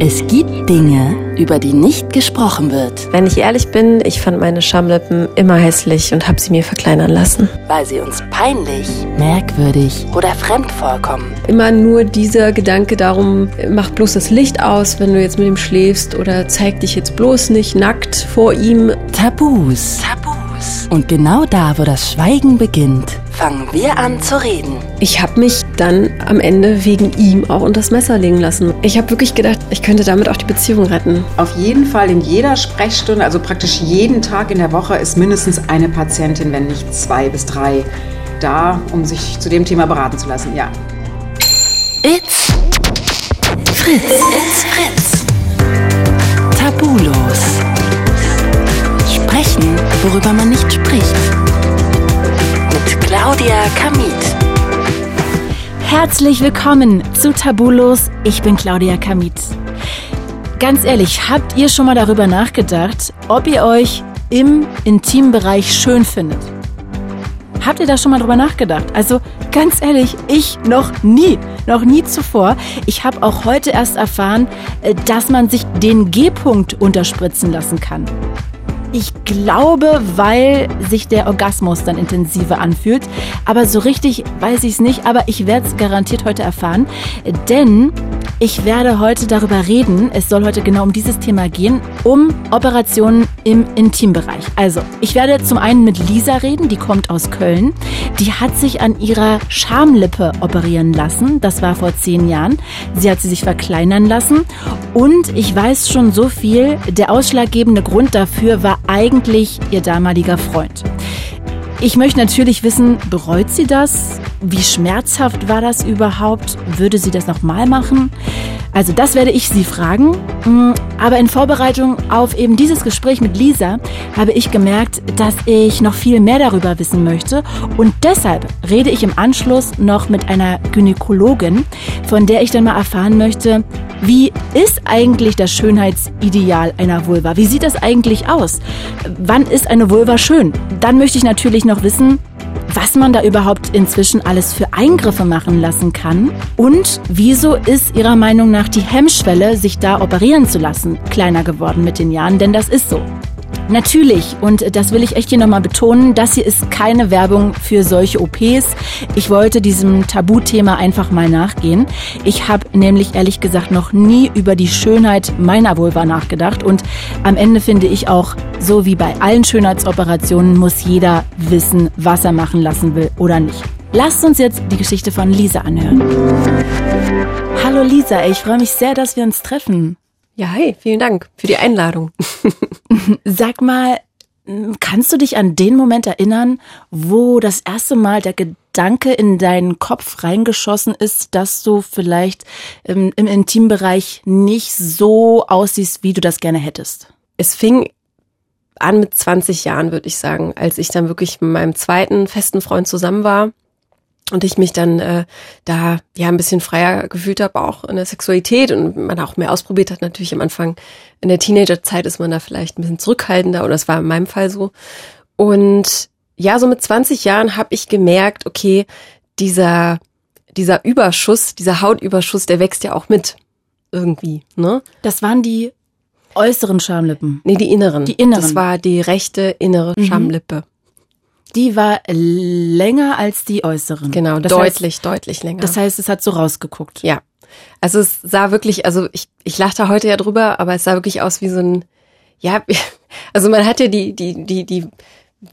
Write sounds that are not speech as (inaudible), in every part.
Es gibt Dinge, über die nicht gesprochen wird, Wenn ich ehrlich bin, ich fand meine Schamlippen immer hässlich und habe sie mir verkleinern lassen. weil sie uns peinlich, merkwürdig oder fremd vorkommen. Immer nur dieser Gedanke darum, mach bloß das Licht aus, wenn du jetzt mit ihm schläfst oder zeig dich jetzt bloß nicht nackt vor ihm. Tabus. Tabus. Und genau da, wo das Schweigen beginnt, fangen wir an zu reden. Ich habe mich dann am Ende wegen ihm auch unter das Messer legen lassen. Ich habe wirklich gedacht, ich könnte damit auch die Beziehung retten. Auf jeden Fall in jeder Sprechstunde, also praktisch jeden Tag in der Woche, ist mindestens eine Patientin, wenn nicht zwei bis drei, da, um sich zu dem Thema beraten zu lassen. Ja. It's Fritz. It's Fritz. Tabulos. Sprechen, worüber man nicht spricht. Mit Claudia Kamit. Herzlich willkommen zu Tabulos. Ich bin Claudia Kamit. Ganz ehrlich, habt ihr schon mal darüber nachgedacht, ob ihr euch im Intimbereich schön findet? Habt ihr da schon mal drüber nachgedacht? Also ganz ehrlich, ich noch nie, noch nie zuvor. Ich habe auch heute erst erfahren, äh, dass man sich den G-Punkt unterspritzen lassen kann. Ich glaube, weil sich der Orgasmus dann intensiver anfühlt. Aber so richtig weiß ich es nicht. Aber ich werde es garantiert heute erfahren. Denn ich werde heute darüber reden. Es soll heute genau um dieses Thema gehen. Um Operationen im Intimbereich. Also, ich werde zum einen mit Lisa reden. Die kommt aus Köln. Die hat sich an ihrer Schamlippe operieren lassen. Das war vor zehn Jahren. Sie hat sie sich verkleinern lassen. Und ich weiß schon so viel. Der ausschlaggebende Grund dafür war eigentlich ihr damaliger Freund. Ich möchte natürlich wissen, bereut sie das? Wie schmerzhaft war das überhaupt? Würde sie das nochmal machen? Also das werde ich sie fragen. Mm, Aber in Vorbereitung auf eben dieses Gespräch mit Lisa habe ich gemerkt, dass ich noch viel mehr darüber wissen möchte. Und deshalb rede ich im Anschluss noch mit einer Gynäkologin, von der ich dann mal erfahren möchte, wie ist eigentlich das Schönheitsideal einer Vulva? Wie sieht das eigentlich aus? Wann ist eine Vulva schön? Dann möchte ich natürlich noch wissen, was man da überhaupt inzwischen alles für Eingriffe machen lassen kann und wieso ist Ihrer Meinung nach die Hemmschwelle, sich da operieren zu lassen, kleiner geworden mit den Jahren, denn das ist so. Natürlich, und das will ich echt hier nochmal betonen, das hier ist keine Werbung für solche OPs. Ich wollte diesem Tabuthema einfach mal nachgehen. Ich habe nämlich ehrlich gesagt noch nie über die Schönheit meiner Vulva nachgedacht und am Ende finde ich auch, so wie bei allen Schönheitsoperationen muss jeder wissen, was er machen lassen will oder nicht. Lasst uns jetzt die Geschichte von Lisa anhören. Hallo Lisa, ich freue mich sehr, dass wir uns treffen. Ja, hey, vielen Dank für die Einladung. (laughs) Sag mal, kannst du dich an den Moment erinnern, wo das erste Mal der Gedanke in deinen Kopf reingeschossen ist, dass du vielleicht im, im Intimbereich nicht so aussiehst, wie du das gerne hättest? Es fing an mit 20 Jahren, würde ich sagen, als ich dann wirklich mit meinem zweiten festen Freund zusammen war und ich mich dann äh, da ja ein bisschen freier gefühlt habe, auch in der Sexualität und man auch mehr ausprobiert hat. Natürlich am Anfang in der Teenagerzeit ist man da vielleicht ein bisschen zurückhaltender oder das war in meinem Fall so. Und ja, so mit 20 Jahren habe ich gemerkt, okay, dieser dieser Überschuss, dieser Hautüberschuss, der wächst ja auch mit irgendwie, ne? Das waren die äußeren Schamlippen. Nee, die inneren. Die inneren. Das war die rechte innere Schamlippe. Die war länger als die äußeren. Genau, das deutlich, Heißt, deutlich länger. das heißt, es hat so rausgeguckt. Ja. Also es sah wirklich, also ich, ich lache da heute ja drüber, aber es sah wirklich aus wie so ein, ja, (laughs) also man hat ja die, die, die, die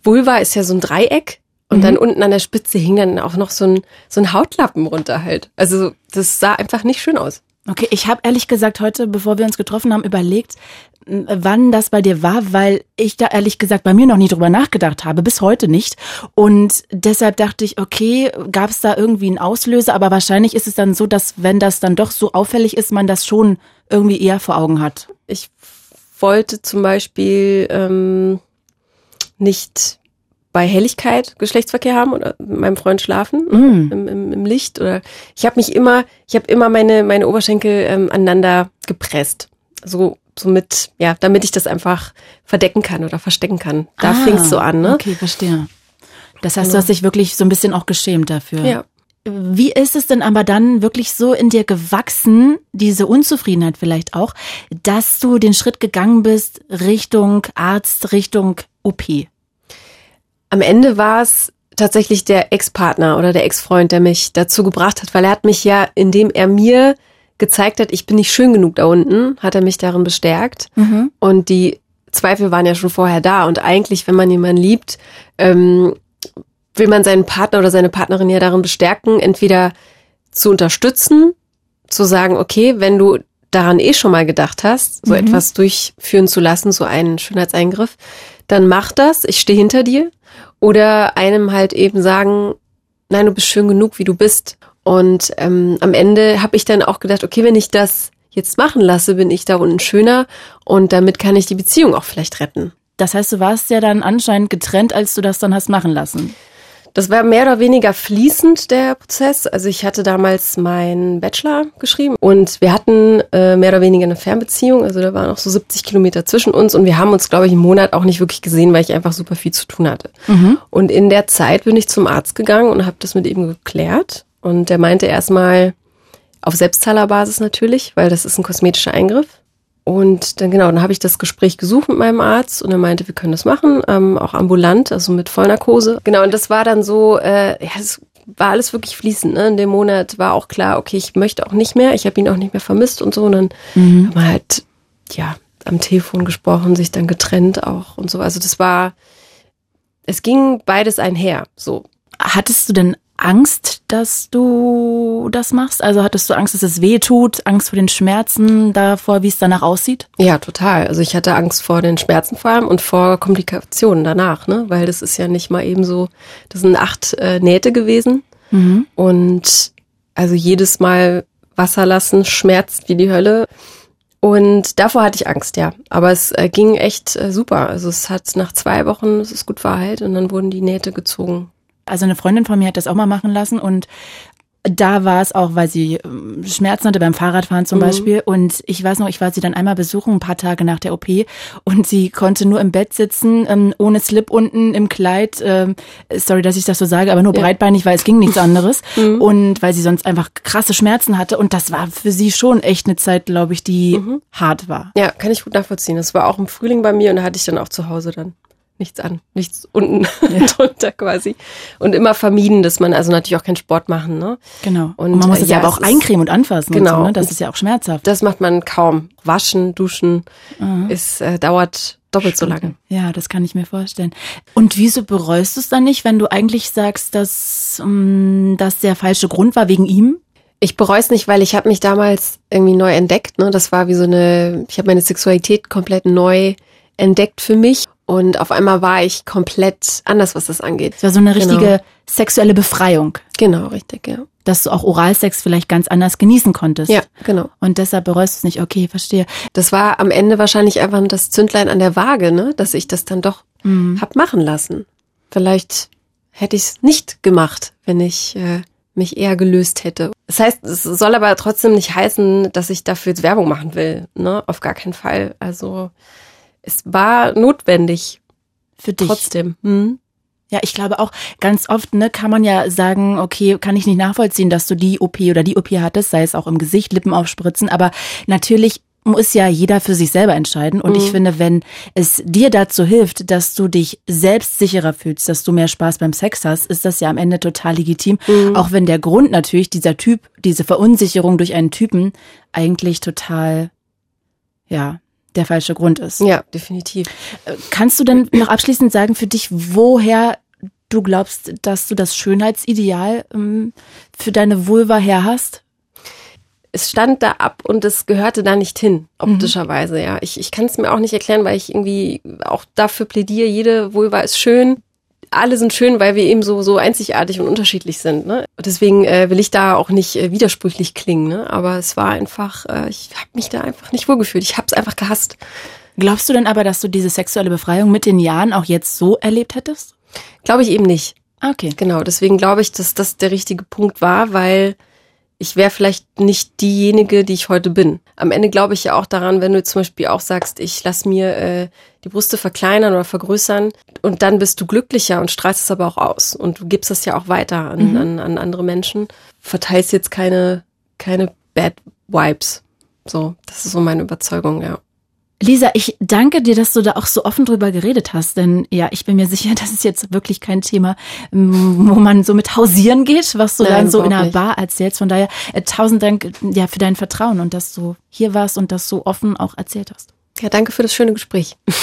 Vulva ist ja so ein Dreieck und dann unten an der Spitze hing dann auch noch so ein, so ein Hautlappen runter halt. Also das sah einfach nicht schön aus. Okay, ich habe ehrlich gesagt heute, bevor wir uns getroffen haben, überlegt, wann das bei dir war, weil ich da ehrlich gesagt bei mir noch nie drüber nachgedacht habe, bis heute nicht. Und deshalb dachte ich, okay, gab es da irgendwie einen Auslöser, aber wahrscheinlich ist es dann so, dass wenn das dann doch so auffällig ist, man das schon irgendwie eher vor Augen hat. Ich wollte zum Beispiel ähm, nicht bei Helligkeit Geschlechtsverkehr haben oder mit meinem Freund schlafen Mm. im, im, im Licht oder ich habe mich immer, ich habe immer meine meine Oberschenkel ähm, aneinander gepresst, so so mit ja, damit ich das einfach verdecken kann oder verstecken kann. Da Ah, fing's so an, ne? Okay, verstehe. Das heißt, du hast dich wirklich so ein bisschen auch geschämt dafür. Ja. Wie ist es denn aber dann wirklich so in dir gewachsen, diese Unzufriedenheit vielleicht auch, dass du den Schritt gegangen bist Richtung Arzt, Richtung OP? Am Ende war es tatsächlich der Ex-Partner oder der Ex-Freund, der mich dazu gebracht hat, weil er hat mich ja, indem er mir gezeigt hat, ich bin nicht schön genug da unten, hat er mich darin bestärkt. Mhm. Und die Zweifel waren ja schon vorher da. Und eigentlich, wenn man jemanden liebt, ähm, will man seinen Partner oder seine Partnerin ja darin bestärken, entweder zu unterstützen, zu sagen, okay, wenn du daran eh schon mal gedacht hast, so mhm. etwas durchführen zu lassen, so einen Schönheitseingriff, dann mach das, ich stehe hinter dir. Oder einem halt eben sagen, nein, du bist schön genug, wie du bist. Und ähm, am Ende habe ich dann auch gedacht, okay, wenn ich das jetzt machen lasse, bin ich da unten schöner und damit kann ich die Beziehung auch vielleicht retten. Das heißt, du warst ja dann anscheinend getrennt, als du das dann hast machen lassen. Das war mehr oder weniger fließend, der Prozess. Also ich hatte damals meinen Bachelor geschrieben und wir hatten äh, mehr oder weniger eine Fernbeziehung. Also da waren auch so 70 Kilometer zwischen uns und wir haben uns, glaube ich, im Monat auch nicht wirklich gesehen, weil ich einfach super viel zu tun hatte. Mhm. Und in der Zeit bin ich zum Arzt gegangen und habe das mit ihm geklärt. Und der meinte erstmal auf Selbstzahlerbasis natürlich, weil das ist ein kosmetischer Eingriff. Und dann genau, dann habe ich das Gespräch gesucht mit meinem Arzt und er meinte, wir können das machen, ähm, auch ambulant, also mit Vollnarkose. Genau, und das war dann so, äh, ja, es war alles wirklich fließend. Ne? In dem Monat war auch klar, okay, ich möchte auch nicht mehr, ich habe ihn auch nicht mehr vermisst und so. Und dann mhm. haben wir halt, ja, am Telefon gesprochen, sich dann getrennt auch und so. Also das war, es ging beides einher, so. Hattest du denn Angst, dass du das machst? Also hattest du Angst, dass es weh tut, Angst vor den Schmerzen, davor, wie es danach aussieht? Ja, total. Also ich hatte Angst vor den Schmerzen vor allem und vor Komplikationen danach, ne? Weil das ist ja nicht mal eben so, das sind acht äh, Nähte gewesen. Mhm. Und also jedes Mal Wasser lassen schmerzt wie die Hölle. Und davor hatte ich Angst, ja. Aber es äh, ging echt äh, super. Also es hat nach zwei Wochen, es ist gut verheilt und dann wurden die Nähte gezogen. Also eine Freundin von mir hat das auch mal machen lassen und da war es auch, weil sie ähm, Schmerzen hatte beim Fahrradfahren zum mhm. Beispiel. Und ich weiß noch, ich war sie dann einmal besuchen, ein paar Tage nach der OP. Und sie konnte nur im Bett sitzen, ähm, ohne Slip unten im Kleid. Ähm, sorry, dass ich das so sage, aber nur ja. breitbeinig, weil es ging nichts anderes. (laughs) Mhm. Und weil sie sonst einfach krasse Schmerzen hatte. Und das war für sie schon echt eine Zeit, glaube ich, die mhm. hart war. Ja, kann ich gut nachvollziehen. Das war auch im Frühling bei mir und da hatte ich dann auch zu Hause dann nichts an, nichts unten ja. (laughs) drunter quasi. Und immer vermieden, dass man also natürlich auch keinen Sport machen, ne? Genau. Und, und man muss es ja, aber auch eincremen und anfassen. Genau. Und so, ne? Das ist ja auch schmerzhaft. Das macht man kaum. Waschen, duschen, mhm. ist, äh, dauert doppelt Stimmt. so lange. Ja, das kann ich mir vorstellen. Und wieso bereust du es dann nicht, wenn du eigentlich sagst, dass um, ähm, das der falsche Grund war wegen ihm? Ich bereue es nicht, weil ich habe mich damals irgendwie neu entdeckt. Ne? Das war wie so eine, ich habe meine Sexualität komplett neu entdeckt für mich und auf einmal war ich komplett anders, was das angeht. Es war so eine genau. richtige genau. sexuelle Befreiung. Genau, richtig, ja. Dass du auch Oralsex vielleicht ganz anders genießen konntest. Ja, genau. Und deshalb bereust du es nicht. Okay, verstehe. Das war am Ende wahrscheinlich einfach das Zündlein an der Waage, ne? Dass ich das dann doch mhm. hab machen lassen. Vielleicht hätte ich es nicht gemacht, wenn ich äh, mich eher gelöst hätte. Das heißt, es soll aber trotzdem nicht heißen, dass ich dafür jetzt Werbung machen will. Ne? Auf gar keinen Fall. Also es war notwendig. Für dich. Trotzdem. Hm? Ja, ich glaube auch ganz oft, ne, kann man ja sagen, okay, kann ich nicht nachvollziehen, dass du die OP oder die OP hattest, sei es auch im Gesicht, Lippen aufspritzen, aber natürlich muss ja jeder für sich selber entscheiden. Und mhm. ich finde, wenn es dir dazu hilft, dass du dich selbst sicherer fühlst, dass du mehr Spaß beim Sex hast, ist das ja am Ende total legitim. Mhm. Auch wenn der Grund natürlich, dieser Typ, diese Verunsicherung durch einen Typen eigentlich total, ja, der falsche Grund ist. Ja, definitiv. Äh, kannst du denn noch abschließend sagen für dich, woher du glaubst, dass du das Schönheitsideal ähm, für deine Vulva her hast? Es stand da ab und es gehörte da nicht hin, optischerweise, mhm. ja. Ich, ich kann es mir auch nicht erklären, weil ich irgendwie auch dafür plädiere, jede Vulva ist schön alle sind schön, weil wir eben so, so einzigartig und unterschiedlich sind. Ne? Deswegen äh, will ich da auch nicht äh, widersprüchlich klingen. Ne? Aber es war einfach, äh, ich habe mich da einfach nicht wohlgefühlt. Ich habe es einfach gehasst. Glaubst du denn aber, dass du diese sexuelle Befreiung mit den Jahren auch jetzt so erlebt hättest? Glaube ich eben nicht. Okay. Genau, deswegen glaube ich, dass das der richtige Punkt war, weil ich wäre vielleicht nicht diejenige, die ich heute bin. Am Ende glaube ich ja auch daran, wenn du zum Beispiel auch sagst, ich lass mir äh, die Brüste verkleinern oder vergrößern und dann bist du glücklicher und strahlst es aber auch aus und du gibst das ja auch weiter an, mhm. an, an andere Menschen. Verteilst jetzt keine, keine Bad Vibes. So, das ist so meine Überzeugung, ja. Lisa, ich danke dir, dass du da auch so offen drüber geredet hast, denn ja, ich bin mir sicher, (laughs) das ist jetzt wirklich kein Thema, wo man so mit hausieren geht, was du Nein, dann so in einer Bar erzählst. Von daher äh, tausend Dank ja für dein Vertrauen und dass du hier warst und das so offen auch erzählt hast. Ja, danke für das schöne Gespräch. (laughs)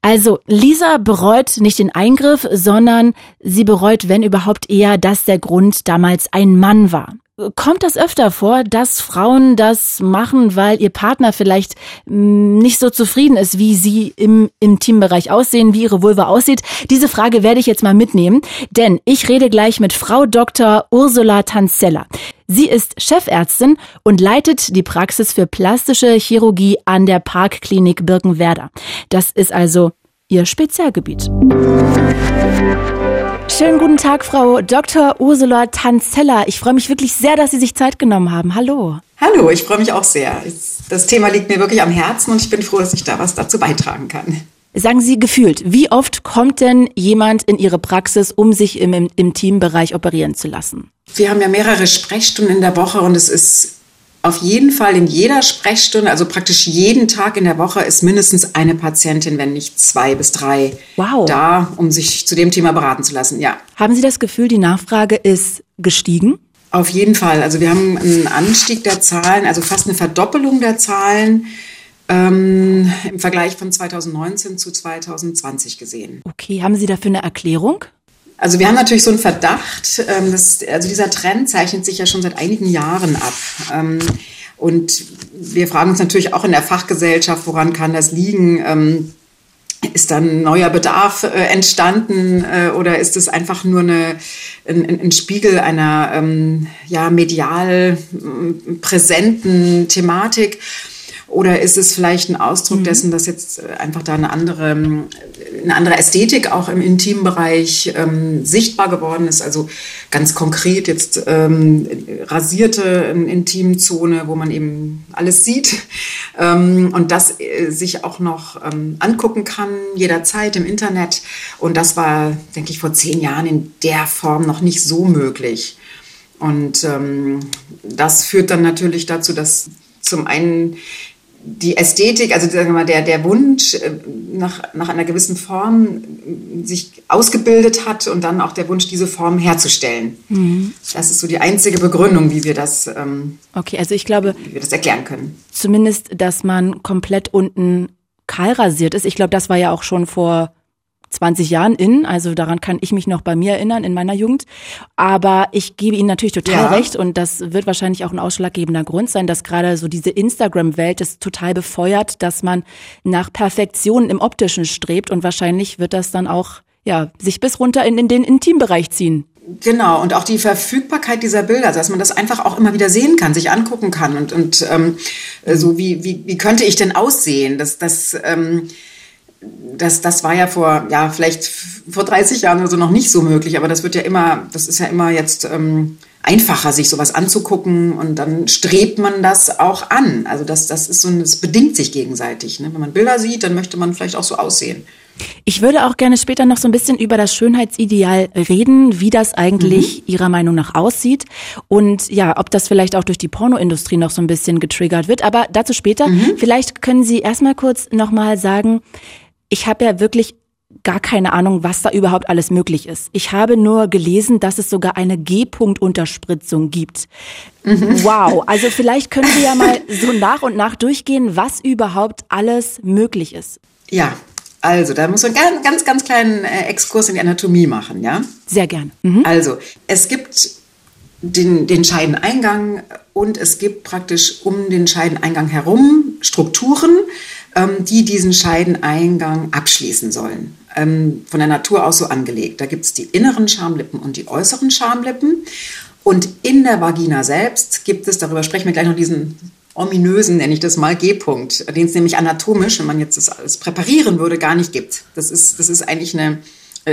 Also, Lisa bereut nicht den Eingriff, sondern sie bereut, wenn überhaupt eher, dass der Grund damals ein Mann war. Kommt das öfter vor, dass Frauen das machen, weil ihr Partner vielleicht mm, nicht so zufrieden ist, wie sie im Intimbereich aussehen, wie ihre Vulva aussieht? Diese Frage werde ich jetzt mal mitnehmen, denn ich rede gleich mit Frau Dr. Ursula Tanzella. Sie ist Chefärztin und leitet die Praxis für plastische Chirurgie an der Parkklinik Birkenwerder. Das ist also ihr Spezialgebiet. Schönen guten Tag, Frau Dr. Ursula Tanzella. Ich freue mich wirklich sehr, dass Sie sich Zeit genommen haben. Hallo. Hallo, ich freue mich auch sehr. Das Thema liegt mir wirklich am Herzen und ich bin froh, dass ich da was dazu beitragen kann. Sagen Sie gefühlt, wie oft kommt denn jemand in Ihre Praxis, um sich im, im Teambereich operieren zu lassen? Wir haben ja mehrere Sprechstunden in der Woche und es ist auf jeden Fall in jeder Sprechstunde, also praktisch jeden Tag in der Woche, ist mindestens eine Patientin, wenn nicht zwei bis drei, wow. da, um sich zu dem Thema beraten zu lassen. Ja. Haben Sie das Gefühl, die Nachfrage ist gestiegen? Auf jeden Fall. Also wir haben einen Anstieg der Zahlen, also fast eine Verdoppelung der Zahlen ähm, im Vergleich von 2019 zu 2020 gesehen. Okay, haben Sie dafür eine Erklärung? Also wir haben natürlich so einen Verdacht, ähm, dass, also dieser Trend zeichnet sich ja schon seit einigen Jahren ab. Ähm, und wir fragen uns natürlich auch in der Fachgesellschaft, woran kann das liegen? Ähm, ist dann neuer Bedarf äh, entstanden äh, oder ist es einfach nur eine, ein, ein Spiegel einer ähm, ja, medial präsenten Thematik? Oder ist es vielleicht ein Ausdruck mhm. dessen, dass jetzt äh, einfach da eine andere, eine andere Ästhetik auch im Intimbereich ähm, sichtbar geworden ist? Also ganz konkret jetzt ähm, rasierte Intimzone, wo man eben alles sieht (laughs) ähm, und das äh, sich auch noch ähm, angucken kann jederzeit im Internet. Und das war, denke ich, vor zehn Jahren in der Form noch nicht so möglich. Und ähm, das führt dann natürlich dazu, dass zum einen die Ästhetik, also sagen wir mal, der, der Wunsch äh, nach, nach einer gewissen Form sich ausgebildet hat und dann auch der Wunsch, diese Form herzustellen. Mhm. Das ist so die einzige Begründung, wie wir das, ähm, okay, also ich glaube, wie wir das erklären können. Zumindest, dass man komplett unten kahl rasiert ist. Ich glaube, das war ja auch schon vor 20 Jahren in, also daran kann ich mich noch bei mir erinnern in meiner Jugend. Aber ich gebe Ihnen natürlich total ja. recht und das wird wahrscheinlich auch ein ausschlaggebender Grund sein, dass gerade so diese Instagram-Welt es total befeuert, dass man nach Perfektion im Optischen strebt und wahrscheinlich wird das dann auch ja sich bis runter in, in den Intimbereich ziehen. Genau, und auch die Verfügbarkeit dieser Bilder, dass man das einfach auch immer wieder sehen kann, sich angucken kann und, und ähm, so wie, wie, wie könnte ich denn aussehen? Das, das ähm, das, das war ja vor, ja, vielleicht vor 30 Jahren oder so noch nicht so möglich, aber das wird ja immer, das ist ja immer jetzt ähm, einfacher, sich sowas anzugucken und dann strebt man das auch an. Also das, das ist so, das bedingt sich gegenseitig. Ne? Wenn man Bilder sieht, dann möchte man vielleicht auch so aussehen. Ich würde auch gerne später noch so ein bisschen über das Schönheitsideal reden, wie das eigentlich mhm. Ihrer Meinung nach aussieht und ja, ob das vielleicht auch durch die Pornoindustrie noch so ein bisschen getriggert wird. Aber dazu später. Mhm. Vielleicht können Sie erstmal kurz nochmal sagen, ich habe ja wirklich gar keine Ahnung, was da überhaupt alles möglich ist. Ich habe nur gelesen, dass es sogar eine G-Punkt-Unterspritzung gibt. Mhm. Wow, also (laughs) vielleicht können wir ja mal so nach und nach durchgehen, was überhaupt alles möglich ist. Ja, also da muss man einen ganz, ganz kleinen äh, Exkurs in die Anatomie machen, ja? Sehr gern. Mhm. Also es gibt den, den Scheideneingang und es gibt praktisch um den Scheideneingang herum Strukturen, die diesen Scheideneingang abschließen sollen. Ähm, von der Natur aus so angelegt. Da gibt es die inneren Schamlippen und die äußeren Schamlippen. Und in der Vagina selbst gibt es, darüber sprechen wir gleich noch, diesen ominösen, nenne ich das mal, G-Punkt, den es nämlich anatomisch, wenn man jetzt das alles präparieren würde, gar nicht gibt. Das ist, das ist eigentlich eine,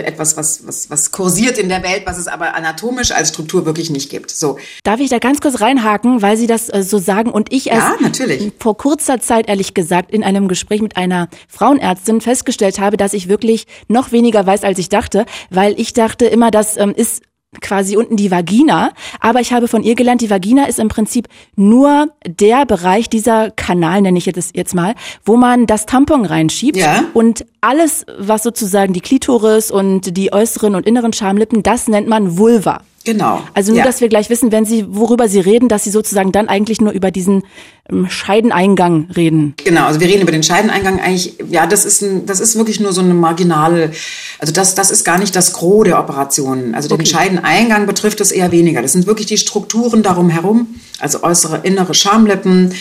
etwas, was, was, was kursiert in der Welt, was es aber anatomisch als Struktur wirklich nicht gibt. So. Darf ich da ganz kurz reinhaken, weil Sie das äh, so sagen und ich erst ja, natürlich. vor kurzer Zeit, ehrlich gesagt, in einem Gespräch mit einer Frauenärztin festgestellt habe, dass ich wirklich noch weniger weiß, als ich dachte, weil ich dachte immer, das ähm, ist quasi unten die Vagina. Aber ich habe von ihr gelernt, die Vagina ist im Prinzip nur der Bereich, dieser Kanal nenne ich jetzt, jetzt mal, wo man das Tampon reinschiebt. Ja. Und alles, was sozusagen die Klitoris und die äußeren und inneren Schamlippen, das nennt man Vulva. Genau. Also nur, ja. dass wir gleich wissen, wenn Sie, worüber Sie reden, dass Sie sozusagen dann eigentlich nur über diesen ähm, Scheideneingang reden. Genau, also wir reden über den Scheideneingang eigentlich, ja, das ist ein, das ist wirklich nur so eine marginale, also das, das ist gar nicht das Gros der Operationen. Also den okay. Scheideneingang betrifft es eher weniger. Das sind wirklich die Strukturen darum herum, also äußere, innere Schamlippen,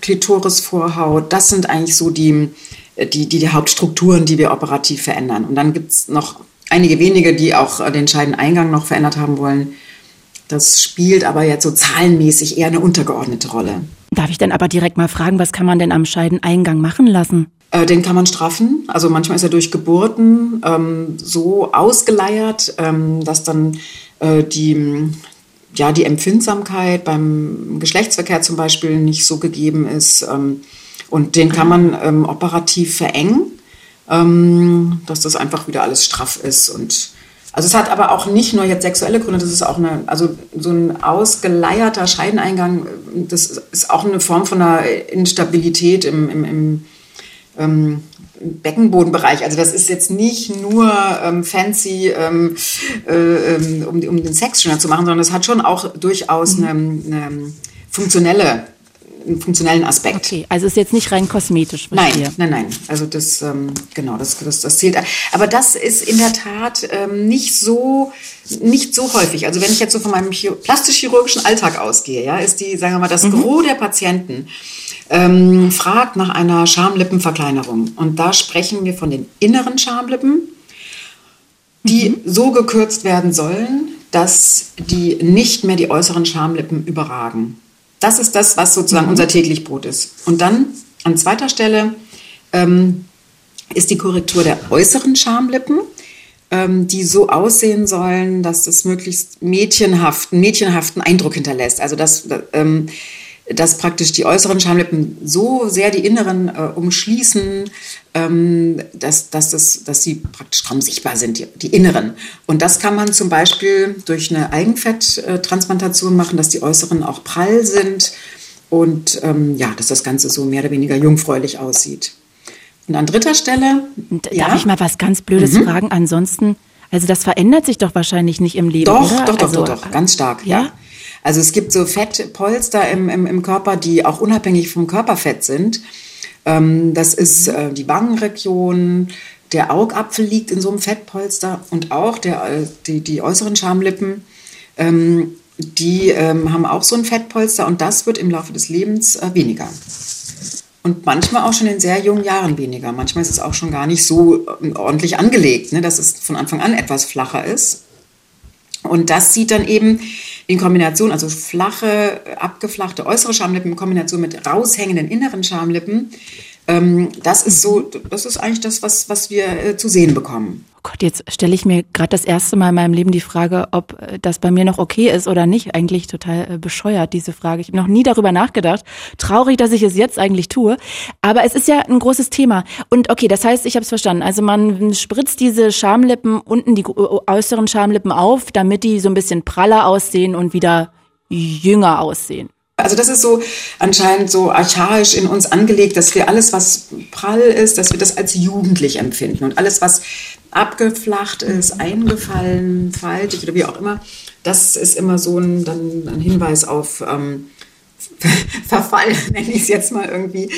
Klitorisvorhaut, das sind eigentlich so die, die, die, die Hauptstrukturen, die wir operativ verändern. Und dann gibt's noch einige wenige, die auch äh, den Scheideneingang noch verändert haben wollen. Das spielt aber jetzt so zahlenmäßig eher eine untergeordnete Rolle. Darf ich denn aber direkt mal fragen, was kann man denn am Scheideneingang machen lassen? Äh, den kann man straffen. Also manchmal ist er durch Geburten ähm, so ausgeleiert, ähm, dass dann äh, die, ja, die Empfindsamkeit beim Geschlechtsverkehr zum Beispiel nicht so gegeben ist. Ähm, und den kann man ähm, operativ verengen ähm, dass das einfach wieder alles straff ist und also es hat aber auch nicht nur jetzt sexuelle Gründe, das ist auch eine, also so ein ausgeleierter Scheideneingang, das ist auch eine Form von einer Instabilität im, im, im ähm, Beckenbodenbereich. Also das ist jetzt nicht nur ähm, fancy, ähm, äh, ähm, um, um den Sex schöner zu machen, sondern es hat schon auch durchaus mhm. eine, eine funktionelle einen funktionellen Aspekt. Okay, also ist jetzt nicht rein kosmetisch. Nein, nein, nein. Also das, ähm, genau, das, das, das zählt. Aber das ist in der Tat ähm, nicht so nicht so häufig. Also wenn ich jetzt so von meinem plastisch-chirurgischen Alltag ausgehe, ja, ist die, sagen wir mal, das mhm. Gros der Patienten ähm, fragt nach einer Schamlippenverkleinerung. Und da sprechen wir von den inneren Schamlippen, die mhm. so gekürzt werden sollen, dass die nicht mehr die äußeren Schamlippen überragen. Das ist das, was sozusagen mhm. unser täglich Brot ist. Und dann an zweiter Stelle ähm, ist die Korrektur der äußeren Schamlippen, ähm, die so aussehen sollen, dass es möglichst mädchenhaften, mädchenhaften Eindruck hinterlässt. Also dass, ähm, dass praktisch die äußeren Schamlippen so sehr die inneren äh, umschließen, ähm, dass, dass, das, dass sie praktisch kaum sichtbar sind, die, die, inneren. Und das kann man zum Beispiel durch eine Eigenfetttransplantation machen, dass die äußeren auch prall sind und ähm, ja, dass das Ganze so mehr oder weniger jungfräulich aussieht. Und an dritter Stelle. Darf ja? ich mal was ganz Blödes mhm. fragen? Ansonsten, also das verändert sich doch wahrscheinlich nicht im Leben. Doch, oder? doch, doch, also, doch, doch, ganz stark, ja. ja. Also es gibt so Fettpolster im, im, im Körper, die auch unabhängig vom Körperfett sind. Ähm, das ist äh, die Wangenregion, der Augapfel liegt in so einem Fettpolster und auch der, äh, die, die äußeren Schamlippen. Ähm, die ähm, haben auch so ein Fettpolster und das wird im Laufe des Lebens äh, weniger. Und manchmal auch schon in sehr jungen Jahren weniger. Manchmal ist es auch schon gar nicht so ordentlich angelegt, ne, dass es von Anfang an etwas flacher ist. Und das sieht dann eben in Kombination, also flache, abgeflachte äußere Schamlippen in Kombination mit raushängenden inneren Schamlippen, ähm, das ist so, das ist eigentlich das, was, was wir äh, zu sehen bekommen. Gott, jetzt stelle ich mir gerade das erste Mal in meinem Leben die Frage, ob äh, das bei mir noch okay ist oder nicht. Eigentlich total äh, bescheuert, diese Frage. Ich habe noch nie darüber nachgedacht. Traurig, dass ich es jetzt eigentlich tue. Aber es ist ja ein großes Thema. Und okay, das heißt, ich habe es verstanden. Also man spritzt diese Schamlippen unten, die äußeren Schamlippen auf, damit die so ein bisschen praller aussehen und wieder jünger aussehen. Also das ist so anscheinend so archaisch in uns angelegt, dass wir alles, was prall ist, dass wir das als jugendlich empfinden. Und alles, was abgeflacht ist, eingefallen, faltig oder wie auch immer, das ist immer so ein, dann ein Hinweis auf ähm, (laughs) Verfall, nenne ich es jetzt mal irgendwie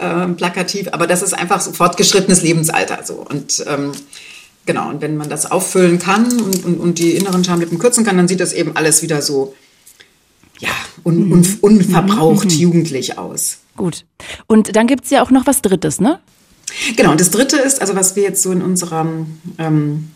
ähm, plakativ. Aber das ist einfach so fortgeschrittenes Lebensalter. So. Und ähm, genau, und wenn man das auffüllen kann und, und, und die inneren Schamlippen kürzen kann, dann sieht das eben alles wieder so ja, un, un, unverbraucht mhm. jugendlich aus. Gut. Und dann gibt es ja auch noch was Drittes, ne? Genau, und das Dritte ist, also was wir jetzt so in unserer ähm,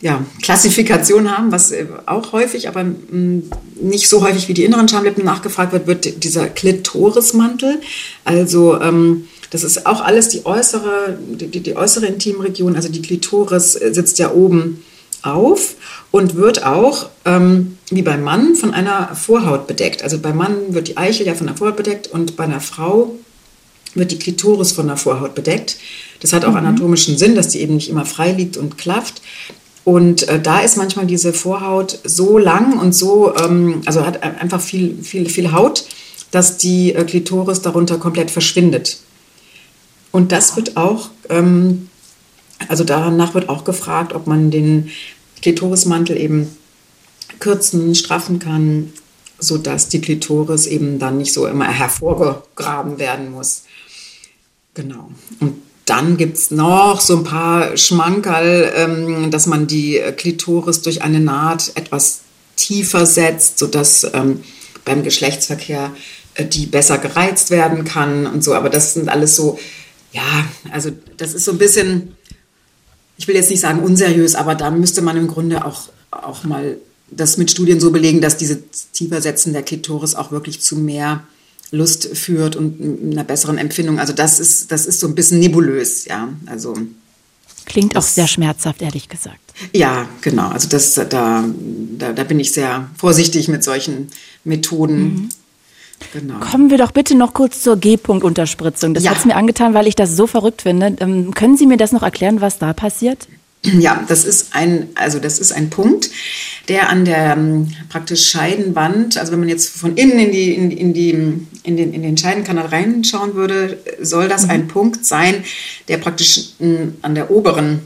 ja, Klassifikation haben, was äh, auch häufig, aber mm, nicht so häufig wie die inneren Schamlippen nachgefragt wird, wird dieser Klitorismantel. Also ähm, Das ist auch alles die äußere, die, die äußere Intimregion, also die Klitoris sitzt ja oben auf und wird auch, ähm, wie beim Mann, von einer Vorhaut bedeckt. Also beim Mann wird die Eichel ja von der Vorhaut bedeckt und bei einer Frau wird die Klitoris von der Vorhaut bedeckt. Das hat auch mhm. anatomischen Sinn, dass die eben nicht immer frei liegt und klafft. Und äh, da ist manchmal diese Vorhaut so lang und so, ähm, also hat einfach viel, viel, viel Haut, dass die äh, Klitoris darunter komplett verschwindet. Und das wird auch, ähm, also danach wird auch gefragt, ob man den Klitorismantel eben kürzen, straffen kann, sodass die Klitoris eben dann nicht so immer hervorgegraben werden muss. Genau. Und dann gibt es noch so ein paar Schmankerl, ähm, dass man die Klitoris durch eine Naht etwas tiefer setzt, sodass ähm, beim Geschlechtsverkehr äh, die besser gereizt werden kann und so. Aber das sind alles so, ja, also das ist so ein bisschen, ich will jetzt nicht sagen unseriös, aber da müsste man im Grunde auch, auch mal das mit Studien so belegen, dass diese Tiefersetzen der Klitoris auch wirklich zu mehr Lust führt und einer besseren Empfindung. Also das ist, das ist so ein bisschen nebulös, ja. Also Klingt auch sehr schmerzhaft, ehrlich gesagt. Ja, genau. Also das, da, da, da bin ich sehr vorsichtig mit solchen Methoden. Mhm. Genau. Kommen wir doch bitte noch kurz zur G-Punkt-Unterspritzung. Das ja. hat es mir angetan, weil ich das so verrückt finde. Ähm, können Sie mir das noch erklären, was da passiert? Ja, das ist ein, also das ist ein Punkt, der an der ähm, praktisch Scheidenwand, also wenn man jetzt von innen in die, in, in die, in den, in den Scheidenkanal reinschauen würde, soll das mhm. ein Punkt sein, der praktisch m, an der oberen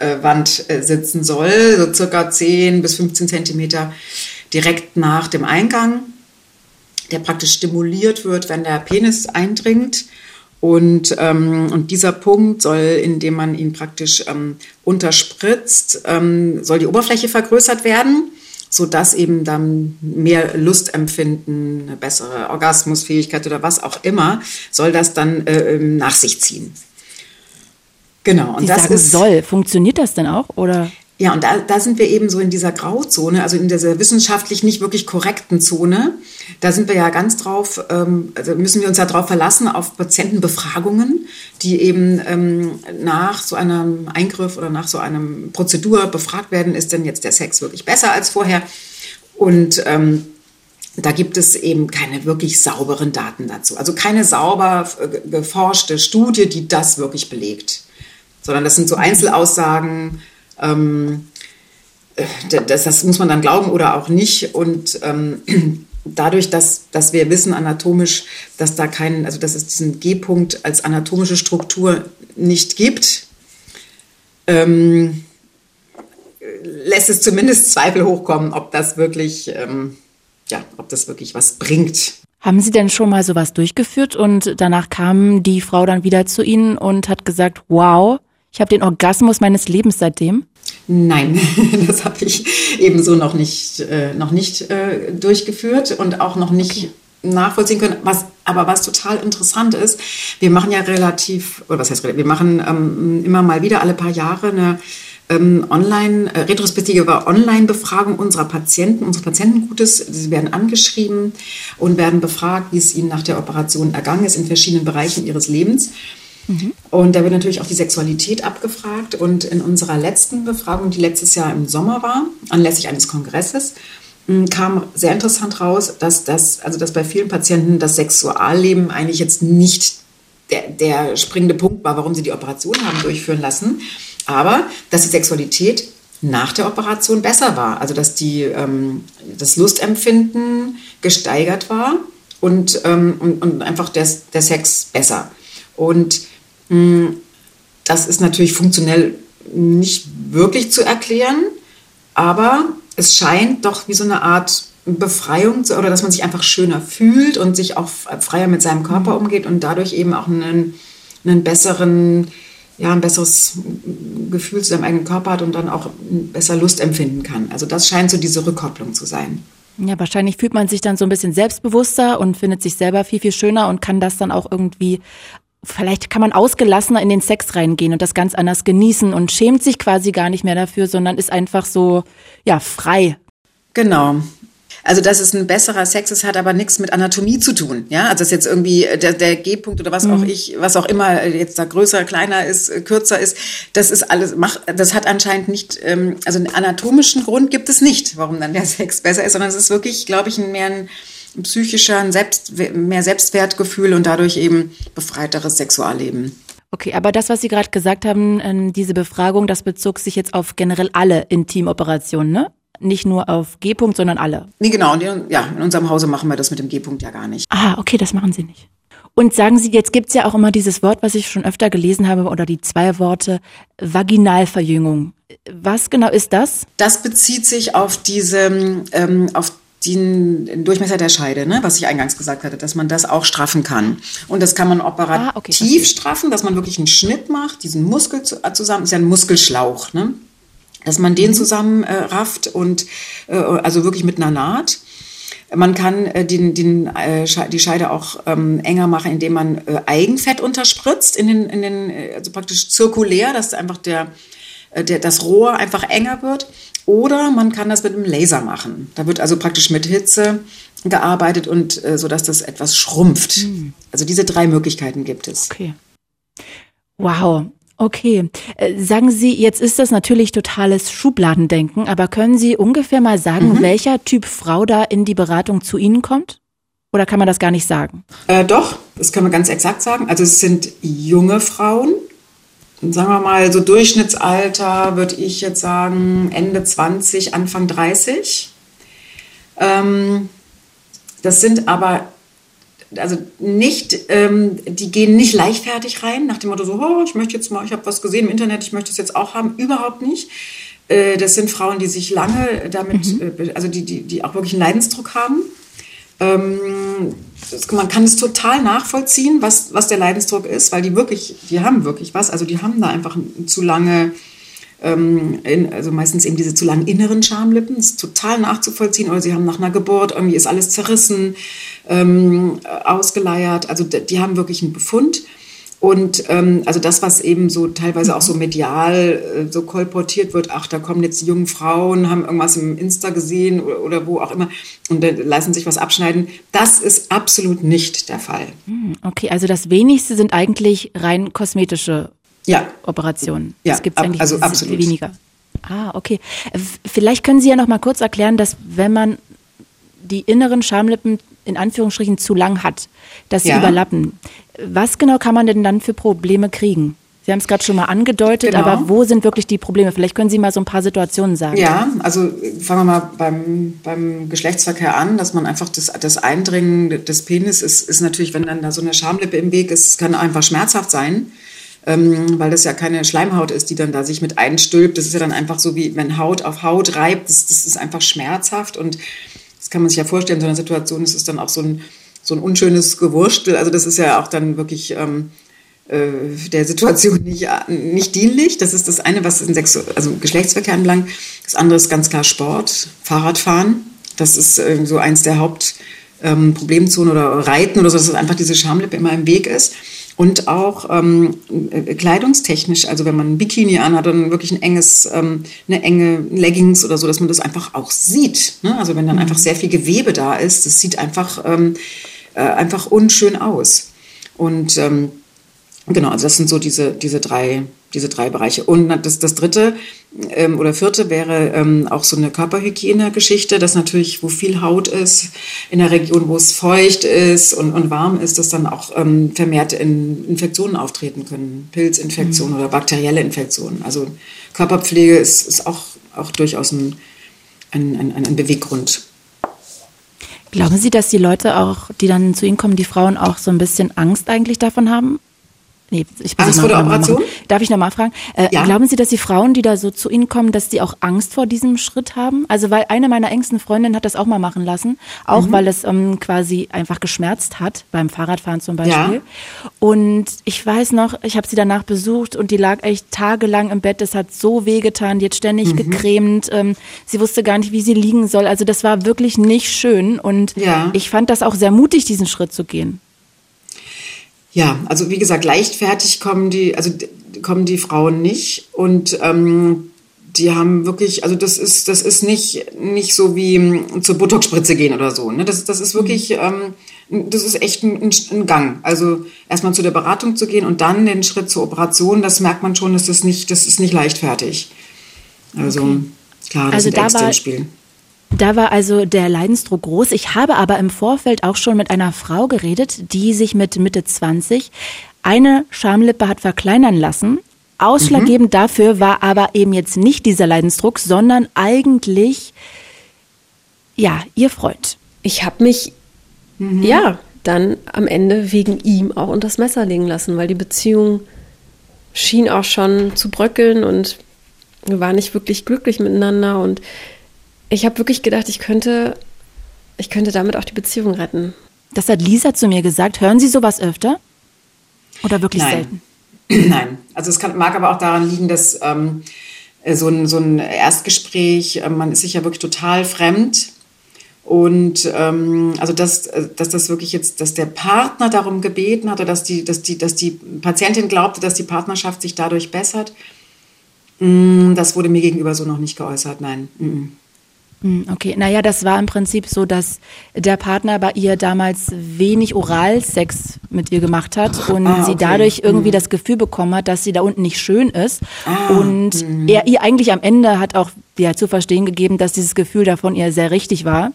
äh, Wand äh, sitzen soll, so circa 10 bis 15 Zentimeter direkt nach dem Eingang, der praktisch stimuliert wird, wenn der Penis eindringt und, ähm, und dieser Punkt soll, indem man ihn praktisch ähm, unterspritzt, ähm, soll die Oberfläche vergrößert werden, sodass eben dann mehr Lustempfinden, eine bessere Orgasmusfähigkeit oder was auch immer, soll das dann äh, ähm, nach sich ziehen. Genau. Und Sie das sagen ist, soll. Funktioniert das denn auch? Oder? Ja, und da, da sind wir eben so in dieser Grauzone, also in dieser wissenschaftlich nicht wirklich korrekten Zone. Da sind wir ja ganz drauf, ähm, also müssen wir uns ja drauf verlassen auf Patientenbefragungen, die eben ähm, nach so einem Eingriff oder nach so einem Prozedur befragt werden, ist denn jetzt der Sex wirklich besser als vorher? Und ähm, da gibt es eben keine wirklich sauberen Daten dazu. Also keine sauber äh, geforschte Studie, die das wirklich belegt. Sondern das sind so Einzelaussagen, ähm, äh, das, das, muss man dann glauben oder auch nicht. Und ähm, (clears throat) dadurch, dass, dass wir wissen anatomisch, dass da keinen, also dass es diesen G-Punkt als anatomische Struktur nicht gibt, ähm, lässt es zumindest Zweifel hochkommen, ob das wirklich, ähm, ja, ob das wirklich was bringt. Haben Sie denn schon mal sowas durchgeführt und danach kam die Frau dann wieder zu Ihnen und hat gesagt, wow, ich habe den Orgasmus meines Lebens seitdem? Nein, (laughs) das habe ich ebenso noch nicht, äh, noch nicht äh, durchgeführt und auch noch nicht okay. nachvollziehen können. Was, aber was total interessant ist, wir machen ja relativ, oder was heißt relativ, wir machen ähm, immer mal wieder alle paar Jahre eine ähm, online, äh, retrospektive Online-Befragung unserer Patienten, unseres Patientengutes. Sie werden angeschrieben und werden befragt, wie es ihnen nach der Operation ergangen ist in verschiedenen Bereichen ihres Lebens. Und da wird natürlich auch die Sexualität abgefragt. Und in unserer letzten Befragung, die letztes Jahr im Sommer war, anlässlich eines Kongresses, kam sehr interessant raus, dass das, also dass bei vielen Patienten das Sexualleben eigentlich jetzt nicht der, der springende Punkt war, warum sie die Operation haben durchführen lassen, aber dass die Sexualität nach der Operation besser war. Also dass die, ähm, das Lustempfinden gesteigert war und, ähm, und, und einfach der, der Sex besser. Und das ist natürlich funktionell nicht wirklich zu erklären, aber es scheint doch wie so eine Art Befreiung zu, oder dass man sich einfach schöner fühlt und sich auch freier mit seinem Körper umgeht und dadurch eben auch einen, einen besseren, ja, ein besseres Gefühl zu seinem eigenen Körper hat und dann auch besser Lust empfinden kann. Also das scheint so diese Rückkopplung zu sein. Ja, wahrscheinlich fühlt man sich dann so ein bisschen selbstbewusster und findet sich selber viel, viel schöner und kann das dann auch irgendwie vielleicht kann man ausgelassener in den Sex reingehen und das ganz anders genießen und schämt sich quasi gar nicht mehr dafür, sondern ist einfach so, ja, frei. Genau. Also, dass es ein besserer Sex ist, hat aber nichts mit Anatomie zu tun. Ja, also, dass jetzt irgendwie der, der G-Punkt oder was mhm. auch ich, was auch immer jetzt da größer, kleiner ist, kürzer ist, das ist alles, macht, das hat anscheinend nicht, ähm, also einen anatomischen Grund gibt es nicht, warum dann der (laughs) Sex besser ist, sondern es ist wirklich, glaube ich, mehr ein psychischer, ein Selbst, mehr Selbstwertgefühl und dadurch eben befreiteres Sexualleben. Okay, aber das, was Sie gerade gesagt haben, ähm, diese Befragung, das bezog sich jetzt auf generell alle Intimoperationen, ne? Nicht nur auf G-Punkt, sondern alle. Nee, genau. Ja, in unserem Hause machen wir das mit dem G-Punkt ja gar nicht. Ah, okay, das machen Sie nicht. Und sagen Sie, jetzt gibt's ja auch immer dieses Wort, was ich schon öfter gelesen habe, oder die zwei Worte Vaginalverjüngung. Was genau ist das? Das bezieht sich auf diese, ähm, auf den Durchmesser der Scheide, ne, was ich eingangs gesagt hatte, dass man das auch straffen kann. Und das kann man operativ ah, okay, straffen, dass man wirklich einen Schnitt macht, diesen Muskel äh, zusammen, ist ja ein Muskelschlauch, ne? dass man den mhm. zusammen äh, rafft und äh, also wirklich mit einer Naht. Man kann äh, den, den, äh, die Scheide auch ähm, enger machen, indem man äh, Eigenfett unterspritzt, in den, in den, äh, also praktisch zirkulär, dass einfach der, äh, der, das Rohr einfach enger wird. Oder man kann das mit einem Laser machen. Da wird also praktisch mit Hitze gearbeitet und äh, so dass das etwas schrumpft. Mhm. Also diese drei Möglichkeiten gibt es. Okay. Wow. Okay. Äh, sagen Sie, jetzt ist das natürlich totales Schubladendenken, aber können Sie ungefähr mal sagen, mhm. welcher Typ Frau da in die Beratung zu Ihnen kommt? Oder kann man das gar nicht sagen? Äh, doch, das können wir ganz exakt sagen. Also es sind junge Frauen, sagen wir mal, so Durchschnittsalter würde ich jetzt sagen, Ende 20, Anfang 30. Ähm, das sind aber, also nicht, ähm, die gehen nicht leichtfertig rein, nach dem Motto so, oh, ich möchte jetzt mal, ich habe was gesehen im Internet, ich möchte es jetzt auch haben. Überhaupt nicht. Äh, das sind Frauen, die sich lange damit, mhm. äh, also die, die, die auch wirklich einen Leidensdruck haben. Ähm, man kann es total nachvollziehen, was, was der Leidensdruck ist, weil die wirklich, die haben wirklich was. Also die haben da einfach zu lange, ähm, in, also meistens eben diese zu langen inneren Schamlippen, ist total nachzuvollziehen. Oder sie haben nach einer Geburt, irgendwie ist alles zerrissen, ähm, ausgeleiert. Also die haben wirklich einen Befund. Und ähm, also das, was eben so teilweise auch so medial äh, so kolportiert wird, ach, da kommen jetzt die jungen Frauen, haben irgendwas im Insta gesehen oder, oder wo auch immer und äh, lassen sich was abschneiden, das ist absolut nicht der Fall. Hm, okay, also das wenigste sind eigentlich rein kosmetische ja. Operationen. Ja, es gibt eigentlich also absolut. weniger. Ah, okay. Vielleicht können Sie ja noch mal kurz erklären, dass wenn man die inneren Schamlippen in Anführungsstrichen zu lang hat, dass sie ja. überlappen. Was genau kann man denn dann für Probleme kriegen? Sie haben es gerade schon mal angedeutet, genau. aber wo sind wirklich die Probleme? Vielleicht können Sie mal so ein paar Situationen sagen. Ja, also fangen wir mal beim, beim Geschlechtsverkehr an, dass man einfach das, das Eindringen des Penis ist, ist natürlich, wenn dann da so eine Schamlippe im Weg ist, kann einfach schmerzhaft sein. Ähm, weil das ja keine Schleimhaut ist, die dann da sich mit einstülpt. Das ist ja dann einfach so, wie wenn Haut auf Haut reibt. Das, das ist einfach schmerzhaft und das kann man sich ja vorstellen, in so einer Situation ist es dann auch so ein, so ein unschönes Gewurstel. Also das ist ja auch dann wirklich ähm, äh, der Situation nicht, nicht dienlich. Das ist das eine, was den Sexu also Geschlechtsverkehr anbelangt. Das andere ist ganz klar Sport, Fahrradfahren. Das ist äh, so eins der Hauptproblemzonen ähm, oder Reiten oder so, dass einfach diese Schamlippe immer im Weg ist. Und auch ähm, äh, kleidungstechnisch, also wenn man ein Bikini anhat, dann wirklich ein enges, ähm, eine enge Leggings oder so, dass man das einfach auch sieht. Ne? Also wenn dann einfach sehr viel Gewebe da ist, das sieht einfach, ähm, äh, einfach unschön aus. Und ähm, genau, also das sind so diese, diese drei diese drei Bereiche. Und das, das dritte ähm, oder vierte wäre ähm, auch so eine Körperhygiene-Geschichte, dass natürlich, wo viel Haut ist, in der Region, wo es feucht ist und, und warm ist, dass dann auch ähm, vermehrt in Infektionen auftreten können. Pilzinfektionen mhm. oder bakterielle Infektionen. Also Körperpflege ist, ist auch, auch durchaus ein, ein, ein, ein Beweggrund. Glauben Sie, dass die Leute auch, die dann zu Ihnen kommen, die Frauen auch so ein bisschen Angst eigentlich davon haben, Nee, ich Angst vor der Operation? Darf ich nochmal fragen? Äh, ja. Glauben Sie, dass die Frauen, die da so zu Ihnen kommen, dass die auch Angst vor diesem Schritt haben? Also weil eine meiner engsten Freundinnen hat das auch mal machen lassen, auch mhm. weil es ähm, quasi einfach geschmerzt hat, beim Fahrradfahren zum Beispiel. Ja. Und ich weiß noch, ich habe sie danach besucht und die lag echt tagelang im Bett, es hat so wehgetan, die hat ständig mhm. gecremt, ähm, sie wusste gar nicht, wie sie liegen soll. Also das war wirklich nicht schön und ja. ich fand das auch sehr mutig, diesen Schritt zu gehen. Ja, also wie gesagt, leichtfertig kommen die, also kommen die Frauen nicht. Und ähm, die haben wirklich, also das ist, das ist nicht, nicht so wie um, zur Botox-Spritze gehen oder so. Ne? Das, das ist wirklich, mhm. ähm, das ist echt ein, ein, Gang. Also erstmal zu der Beratung zu gehen und dann den Schritt zur Operation, das merkt man schon, dass das nicht, das ist nicht leichtfertig. Also okay. klar, das also sind da Ängste im Spiel. Da war also der Leidensdruck groß. Ich habe aber im Vorfeld auch schon mit einer Frau geredet, die sich mit Mitte 20 eine Schamlippe hat verkleinern lassen. Ausschlaggebend mhm. dafür war aber eben jetzt nicht dieser Leidensdruck, sondern eigentlich, ja, ihr Freund. Ich habe mich, mhm. ja, dann am Ende wegen ihm auch unter das Messer legen lassen, weil die Beziehung schien auch schon zu bröckeln und wir waren nicht wirklich glücklich miteinander und ich habe wirklich gedacht, ich könnte, ich könnte damit auch die Beziehung retten. Das hat Lisa zu mir gesagt. Hören Sie sowas öfter? Oder wirklich Nein. selten? (clears throat) Nein. Also es kann, mag aber auch daran liegen, dass ähm, so, ein, so ein Erstgespräch, äh, man ist sich ja wirklich total fremd. Und ähm, also dass, äh, dass das wirklich jetzt, dass der Partner darum gebeten hatte, dass die, dass die, dass die Patientin glaubte, dass die Partnerschaft sich dadurch bessert, mm, das wurde mir gegenüber so noch nicht geäußert. Nein. Hm, okay, naja, das war im Prinzip so, dass der Partner bei ihr damals wenig Oralsex mit ihr gemacht hat und ah, okay. sie dadurch irgendwie mhm. das Gefühl bekommen hat, dass sie da unten nicht schön ist. Ah, und mh. er ihr eigentlich am Ende hat auch ja, zu verstehen gegeben, dass dieses Gefühl davon ihr sehr richtig war.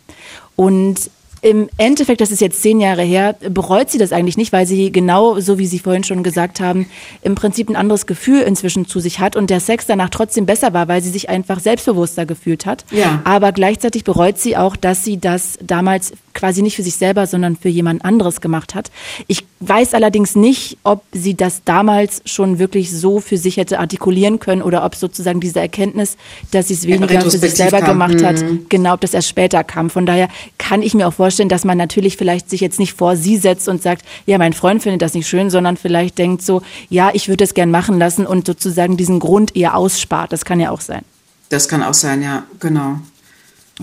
Und im Endeffekt, das ist jetzt zehn Jahre her, bereut sie das eigentlich nicht, weil sie genau, so wie Sie vorhin schon gesagt haben, im Prinzip ein anderes Gefühl inzwischen zu sich hat und der Sex danach trotzdem besser war, weil sie sich einfach selbstbewusster gefühlt hat. Ja. Aber gleichzeitig bereut sie auch, dass sie das damals quasi nicht für sich selber, sondern für jemand anderes gemacht hat. Ich weiß allerdings nicht, ob sie das damals schon wirklich so für sich hätte artikulieren können oder ob sozusagen diese Erkenntnis, dass sie es weniger für sich selber kam. gemacht hat, mhm. genau, ob das erst später kam. Von daher kann ich mir auch vorstellen, dass man natürlich vielleicht sich jetzt nicht vor sie setzt und sagt, ja, mein Freund findet das nicht schön, sondern vielleicht denkt so, ja, ich würde es gern machen lassen und sozusagen diesen Grund eher ausspart. Das kann ja auch sein. Das kann auch sein, ja, genau.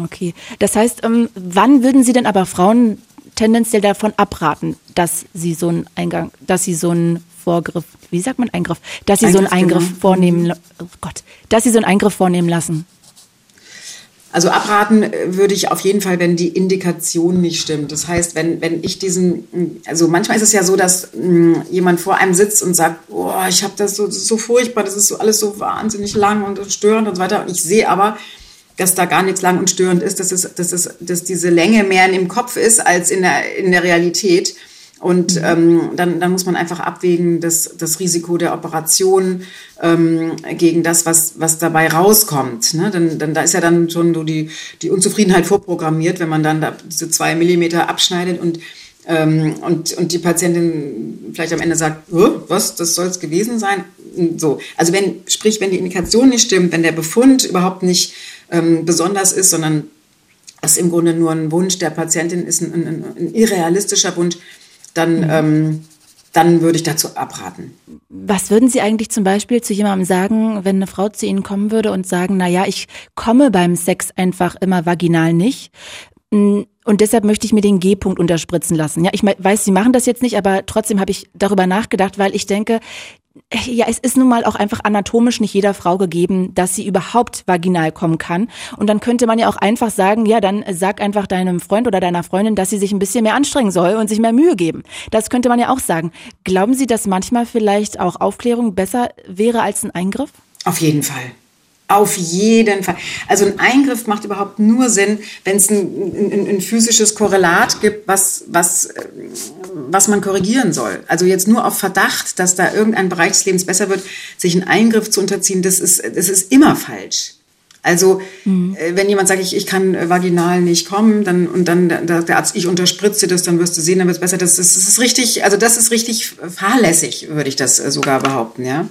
Okay. Das heißt, ähm, wann würden Sie denn aber Frauen tendenziell davon abraten, dass sie so einen Eingang, dass sie so einen Vorgriff, wie sagt man Eingriff, dass sie Eingriff, so einen Eingriff genau. vornehmen, oh Gott, dass sie so einen Eingriff vornehmen lassen? Also abraten äh, würde ich auf jeden Fall, wenn die Indikation nicht stimmt. Das heißt, wenn, wenn ich diesen, also manchmal ist es ja so, dass mh, hm, jemand vor einem sitzt und sagt, oh, ich habe das so, das so furchtbar, das ist so alles so wahnsinnig lang und störend und so weiter. Und ich sehe aber, dass da gar nichts lang und störend ist, dass, es, dass, es, dass diese Länge mehr im Kopf ist als in der, in der Realität. Und mhm. ähm, dann, dann muss man einfach abwägen, das, das Risiko der Operation ähm, gegen das, was, was dabei rauskommt. Ne? Dann, dann, da ist ja dann schon so die, die Unzufriedenheit vorprogrammiert, wenn man dann da diese zwei Millimeter abschneidet und, ähm, und, und die Patientin vielleicht am Ende sagt, was, das soll es gewesen sein? So. Also wenn, sprich, wenn die Indikation nicht stimmt, wenn der Befund überhaupt nicht ähm, besonders ist, sondern es im Grunde nur ein Wunsch der Patientin ist, ein, ein, ein irrealistischer Wunsch, dann, mhm. ähm, dann würde ich dazu abraten. Was würden Sie eigentlich zum Beispiel zu jemandem sagen, wenn eine Frau zu Ihnen kommen würde und sagen, na ja, ich komme beim Sex einfach immer vaginal nicht? Und deshalb möchte ich mir den G-Punkt unterspritzen lassen. Ja, ich weiß, Sie machen das jetzt nicht, aber trotzdem habe ich darüber nachgedacht, weil ich denke, ja, es ist nun mal auch einfach anatomisch nicht jeder Frau gegeben, dass sie überhaupt vaginal kommen kann. Und dann könnte man ja auch einfach sagen, ja, dann sag einfach deinem Freund oder deiner Freundin, dass sie sich ein bisschen mehr anstrengen soll und sich mehr Mühe geben. Das könnte man ja auch sagen. Glauben Sie, dass manchmal vielleicht auch Aufklärung besser wäre als ein Eingriff? Auf jeden Fall. Auf jeden Fall. Also ein Eingriff macht überhaupt nur Sinn, wenn es ein, ein, ein, physisches Korrelat gibt, was, was, was man korrigieren soll. Also jetzt nur auf Verdacht, dass da irgendein Bereich des Lebens besser wird, sich einen Eingriff zu unterziehen, das ist, das ist immer falsch. Also mhm. Äh, wenn jemand sagt, ich, ich kann vaginal nicht kommen, dann und dann der, der Arzt, ich unterspritze das, dann wirst du sehen, dann wird es besser. Das, das, das ist richtig, also das ist richtig fahrlässig, würde ich das äh, sogar behaupten, ja.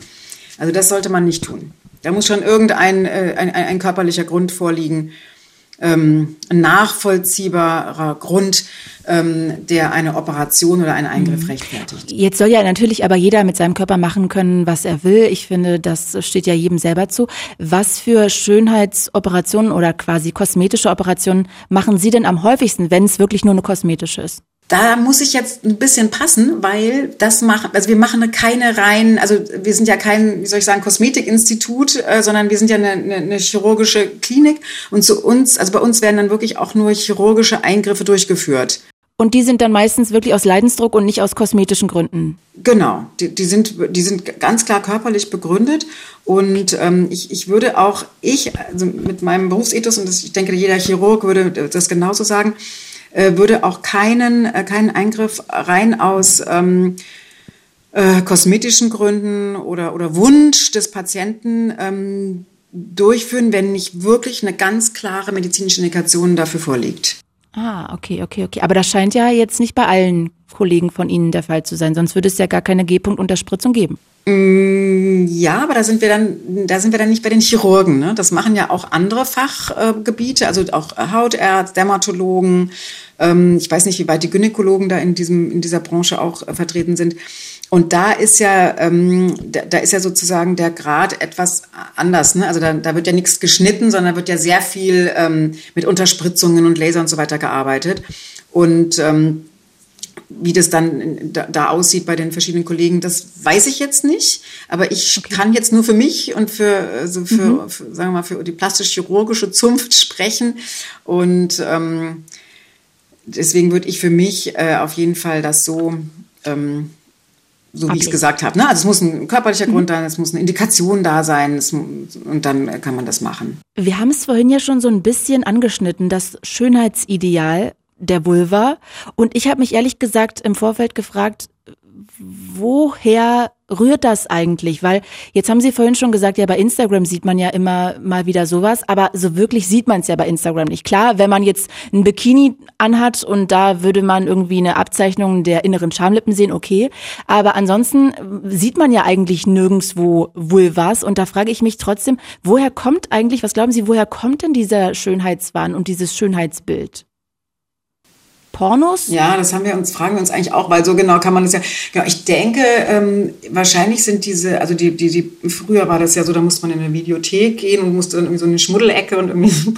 Also das sollte man nicht tun. Da muss schon irgendein äh, ein, ein körperlicher Grund vorliegen, ähm, nachvollziehbarer Grund, ähm, der eine Operation oder einen Eingriff mhm. rechtfertigt. Jetzt soll ja natürlich aber jeder mit seinem Körper machen können, was er will. Ich finde, das steht ja jedem selber zu. Was für Schönheitsoperationen oder quasi kosmetische Operationen machen Sie denn am häufigsten, wenn es wirklich nur eine kosmetische ist? Da muss ich jetzt ein bisschen passen, weil das machen, also wir machen keine rein, also wir sind ja kein, wie soll ich sagen, Kosmetikinstitut, äh, sondern wir sind ja eine, eine, eine chirurgische Klinik und zu uns, also bei uns werden dann wirklich auch nur chirurgische Eingriffe durchgeführt. Und die sind dann meistens wirklich aus Leidensdruck und nicht aus kosmetischen Gründen. Genau, die, die sind die sind ganz klar körperlich begründet und ähm, ich, ich würde auch ich also mit meinem Berufsethos und das, ich denke jeder Chirurg würde das genauso sagen, würde auch keinen äh, keinen Eingriff rein aus ähm, äh, kosmetischen Gründen oder oder Wunsch des Patienten ähm, durchführen, wenn nicht wirklich eine ganz klare medizinische Indikation dafür vorliegt. Ah, okay, okay, okay. Aber das scheint ja jetzt nicht bei allen Kollegen von Ihnen der Fall zu sein, sonst würde es ja gar keine G-Punkt-Unterspritzung geben. Mm, ja, aber da sind wir dann, da sind wir dann nicht bei den Chirurgen. Ne? Das machen ja auch andere Fachgebiete, also auch Hautärzte, Dermatologen. Ähm, ich weiß nicht, wie weit die Gynäkologen da in diesem, in dieser Branche auch äh, vertreten sind. Und da ist ja, ähm, da, da, ist ja sozusagen der Grad etwas anders. Ne? Also da, da wird ja nichts geschnitten, sondern wird ja sehr viel ähm, mit Unterspritzungen und Laser und so weiter gearbeitet. Und ähm, wie das dann da, da, aussieht bei den verschiedenen Kollegen, das weiß ich jetzt nicht. Aber ich okay. kann jetzt nur für mich und für, also für, mhm. für, sagen wir mal, für die plastisch-chirurgische Zunft (laughs) sprechen. Und ähm, deswegen würde ich für mich äh, auf jeden Fall das so ähm, so wie ich es gesagt habe. Ne? Also es muss ein körperlicher mhm. Grund sein, es muss eine Indikation da sein es, und dann kann man das machen. Wir haben es vorhin ja schon so ein bisschen angeschnitten, das Schönheitsideal der Vulva. Und ich habe mich ehrlich gesagt im Vorfeld gefragt, woher rührt das eigentlich? Weil jetzt haben Sie vorhin schon gesagt, ja, bei Instagram sieht man ja immer mal wieder sowas, aber so wirklich sieht man es ja bei Instagram nicht. Klar, wenn man jetzt ein Bikini anhat und da würde man irgendwie eine Abzeichnung der inneren Schamlippen sehen, okay. Aber ansonsten sieht man ja eigentlich nirgendswo Vulvas und da frage ich mich trotzdem, woher kommt eigentlich, was glauben Sie, woher kommt denn dieser Schönheitswahn und dieses Schönheitsbild? Pornos? Ja, das haben wir uns, fragen wir uns eigentlich auch, weil so genau kann man das ja. Genau, ich denke, ähm, wahrscheinlich sind diese, also die, die, die, früher war das ja so, da musste man in eine Videothek gehen und musste dann irgendwie so eine Schmuddelecke und irgendwie so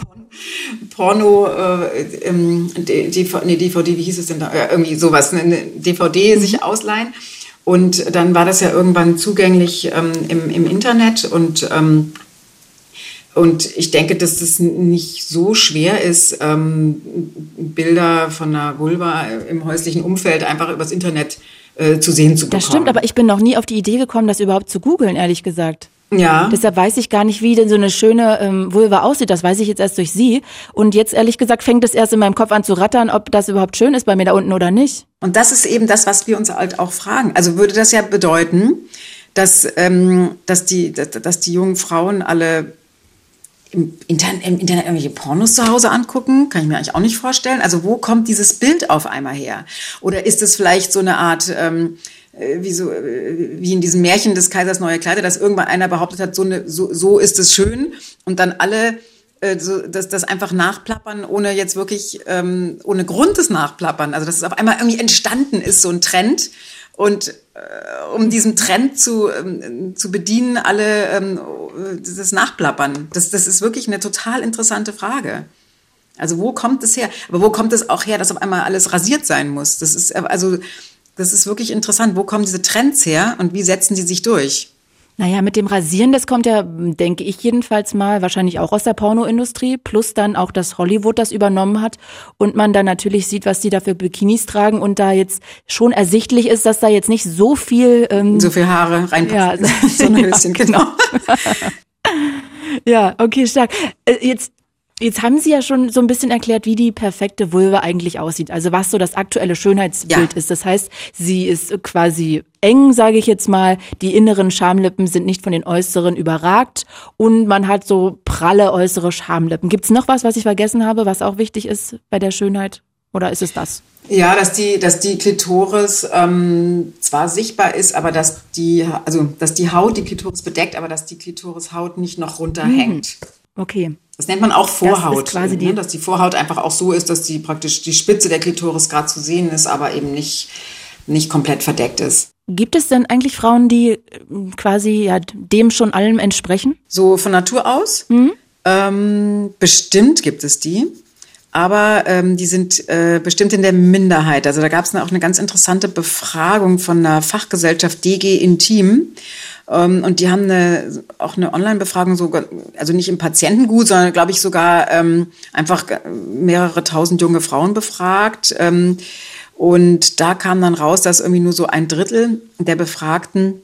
Porno, äh, ähm, DVD, nee, DVD, wie hieß es denn da? Ja, irgendwie sowas, eine DVD mhm. sich ausleihen. Und dann war das ja irgendwann zugänglich ähm, im, im Internet und ähm, und ich denke, dass das nicht so schwer ist, ähm, Bilder von einer Vulva im häuslichen Umfeld einfach übers Internet äh, zu sehen zu bekommen. Das stimmt, aber ich bin noch nie auf die Idee gekommen, das überhaupt zu googeln, ehrlich gesagt. Ja. Deshalb weiß ich gar nicht, wie denn so eine schöne ähm, Vulva aussieht. Das weiß ich jetzt erst durch Sie. Und jetzt ehrlich gesagt fängt es erst in meinem Kopf an zu rattern, ob das überhaupt schön ist bei mir da unten oder nicht. Und das ist eben das, was wir uns halt auch fragen. Also würde das ja bedeuten, dass, ähm, dass, die, dass, dass die jungen Frauen alle im Internet, im Internet irgendwelche Pornos zu Hause angucken? Kann ich mir eigentlich auch nicht vorstellen. Also wo kommt dieses Bild auf einmal her? Oder ist es vielleicht so eine Art, ähm, äh, wie, so, äh, wie in diesem Märchen des Kaisers neue Kleider, dass irgendwann einer behauptet hat, so, eine, so, so ist es schön und dann alle äh, so, das, das einfach nachplappern, ohne jetzt wirklich, ähm, ohne Grund des Nachplappern. Also dass es auf einmal irgendwie entstanden ist, so ein Trend. Und um diesen Trend zu, ähm, zu bedienen, alle ähm, das Nachplappern. Das, das ist wirklich eine total interessante Frage. Also wo kommt es her? Aber wo kommt es auch her, dass auf einmal alles rasiert sein muss? Das ist also das ist wirklich interessant. Wo kommen diese Trends her und wie setzen die sich durch? Naja, mit dem Rasieren, das kommt ja, denke ich jedenfalls mal, wahrscheinlich auch aus der Pornoindustrie, plus dann auch, dass Hollywood das übernommen hat und man dann natürlich sieht, was die da für Bikinis tragen und da jetzt schon ersichtlich ist, dass da jetzt nicht so viel... Ähm, so viel Haare reinpassen. Ja, (laughs) so ein Höschen, ja, genau. (laughs) ja, okay, stark. Äh, jetzt Jetzt haben Sie ja schon so ein bisschen erklärt, wie die perfekte Vulva eigentlich aussieht. Also was so das aktuelle Schönheitsbild ja. ist. Das heißt, sie ist quasi eng, sage ich jetzt mal. Die inneren Schamlippen sind nicht von den äußeren überragt und man hat so pralle äußere Schamlippen. Gibt es noch was, was ich vergessen habe, was auch wichtig ist bei der Schönheit? Oder ist es das? Ja, dass die, dass die Klitoris ähm, zwar sichtbar ist, aber dass die, also dass die Haut die Klitoris bedeckt, aber dass die Klitorishaut nicht noch runterhängt. Mhm. Okay. Das nennt man auch Vorhaut. Das quasi die ne? Dass die Vorhaut einfach auch so ist, dass die praktisch die Spitze der Klitoris gerade zu sehen ist, aber eben nicht, nicht komplett verdeckt ist. Gibt es denn eigentlich Frauen, die äh, quasi ja, dem schon allem entsprechen? So von Natur aus? Mhm. Ähm, bestimmt gibt es die. Aber ähm, die sind äh, bestimmt in der Minderheit. Also da gab es auch eine ganz interessante Befragung von einer Fachgesellschaft DG Intim. Ähm, und die haben eine, auch eine Online-Befragung, sogar, also nicht im Patientengut, sondern glaube ich sogar ähm, einfach mehrere tausend junge Frauen befragt. Ähm, und da kam dann raus, dass irgendwie nur so ein Drittel der Befragten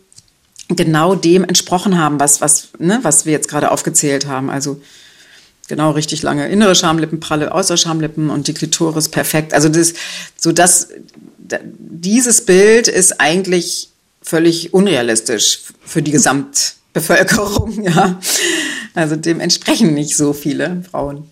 genau dem entsprochen haben, was, was, ne, was wir jetzt gerade aufgezählt haben. Also genau richtig lange innere Schamlippen, pralle äußere Schamlippen und die Klitoris perfekt. Also das, so das, dieses Bild ist eigentlich völlig unrealistisch für die Gesamtbevölkerung, (laughs) ja. Also dem entsprechen nicht so viele Frauen.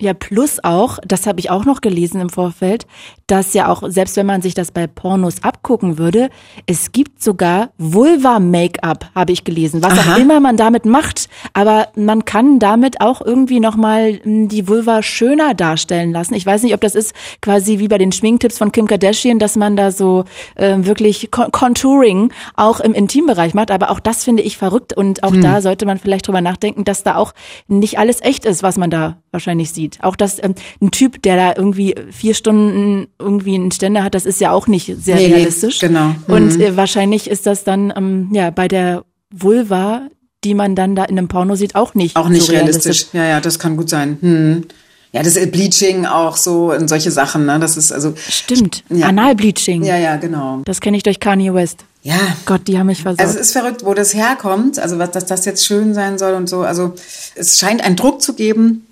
Ja, plus auch, das habe ich auch noch gelesen im Vorfeld, dass ja auch, selbst wenn man sich das bei Pornos abgucken würde, es gibt sogar Vulva-Make-up, habe ich gelesen, was Aha. auch immer man damit macht. Aber man kann damit auch irgendwie nochmal hm, die Vulva schöner darstellen lassen. Ich weiß nicht, ob das ist quasi wie bei den Schminktipps von Kim Kardashian, dass man da so äh, wirklich Contouring auch im Intimbereich macht. Aber auch das finde ich verrückt und auch hm. da sollte man vielleicht drüber nachdenken, dass da auch nicht alles echt ist, was man da wahrscheinlich sieht. Auch dass ähm, ein Typ, der da irgendwie vier Stunden irgendwie einen Ständer hat, das ist ja auch nicht sehr nee, realistisch. Genau. Mhm. Und äh, wahrscheinlich ist das dann ähm, ja bei der Vulva, die man dann da in einem Porno sieht, auch nicht. Auch nicht so realistisch. realistisch. Ja, ja, das kann gut sein. Hm. Ja, das ist Bleaching auch so und solche Sachen, ne? Das ist also. Stimmt. Ja. Analbleaching. Ja, ja, genau. Das kenne ich durch Kanye West. Ja. Gott, die haben mich versorgt. Also es ist verrückt, wo das herkommt, also was, dass das jetzt schön sein soll und so. Also es scheint einen Druck zu geben,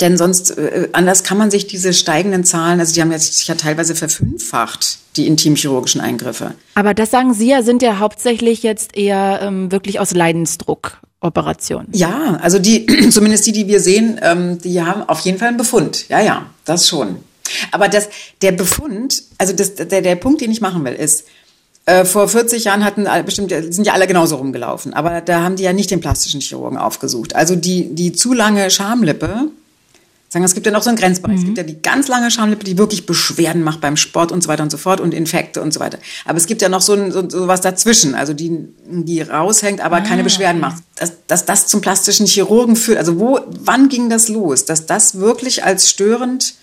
denn sonst, äh, anders kann man sich diese steigenden Zahlen, also die haben jetzt sich ja teilweise verfünffacht, die intimchirurgischen Eingriffe. Aber das sagen Sie ja, sind ja hauptsächlich jetzt eher ähm, wirklich aus Leidensdruck Operationen. Ja, also die, (clears throat) zumindest die, die wir sehen, ähm, die haben auf jeden Fall einen Befund. Ja, ja, das schon. Aber das, der Befund, also das, der, der Punkt, den ich machen will, ist, äh, vor 40 Jahren hatten bestimmt sind ja alle genauso rumgelaufen, aber da haben die ja nicht den plastischen Chirurgen aufgesucht. Also die die zu lange Schamlippe sagen, es gibt ja noch so einen Grenzbereich. Mhm. Es gibt ja die ganz lange Schamlippe, die wirklich Beschwerden macht beim Sport und so weiter und so fort und Infekte und so weiter. Aber es gibt ja noch so, ein, so, so was dazwischen, also die, die raushängt, aber ah, keine Beschwerden macht. Dass, dass das zum plastischen Chirurgen führt, also wo, wann ging das los, dass das wirklich als störend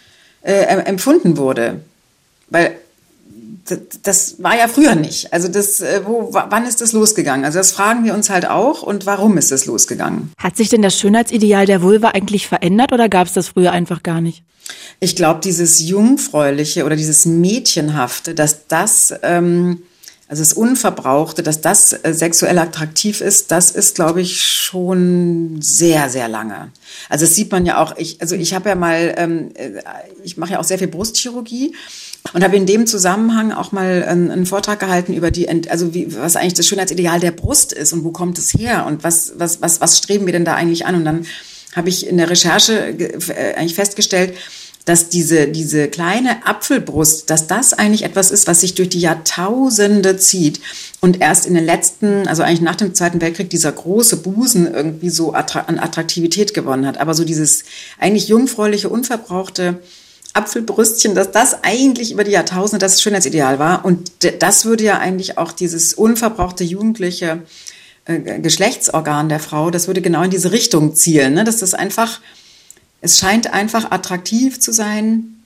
äh, empfunden wurde? Weil das war ja früher nicht. Also das, äh, wo, wann ist das losgegangen? Also das fragen wir uns halt auch und warum ist es losgegangen? Hat sich denn das Schönheitsideal der Vulva eigentlich verändert oder gab es das früher einfach gar nicht? Ich glaube, dieses Jungfräuliche oder dieses Mädchenhafte, dass das, ähm, also das Unverbrauchte, dass das äh, sexuell attraktiv ist, das ist, glaube ich, schon sehr, sehr lange. Also das sieht man ja auch, ich, also ich habe ja mal, ähm, äh, ich mache ja auch sehr viel Brustchirurgie und habe in dem Zusammenhang auch mal einen, Vortrag gehalten über die, also wie, was eigentlich das Schönheitsideal der Brust ist und wo kommt es her und was, was, was, was streben wir denn da eigentlich an? Und dann habe ich in der Recherche äh, eigentlich festgestellt, dass diese, diese kleine Apfelbrust, dass das eigentlich etwas ist, was sich durch die Jahrtausende zieht und erst in den letzten, also eigentlich nach dem Zweiten Weltkrieg, dieser große Busen irgendwie so an Attraktivität gewonnen hat. Aber so dieses eigentlich jungfräuliche, unverbrauchte Apfelbrüstchen, dass das eigentlich über die Jahrtausende das Schönheitsideal war. Und das würde ja eigentlich auch dieses unverbrauchte jugendliche äh, Geschlechtsorgan der Frau, das würde genau in diese Richtung zielen. Ne? Dass das einfach, es scheint einfach attraktiv zu sein,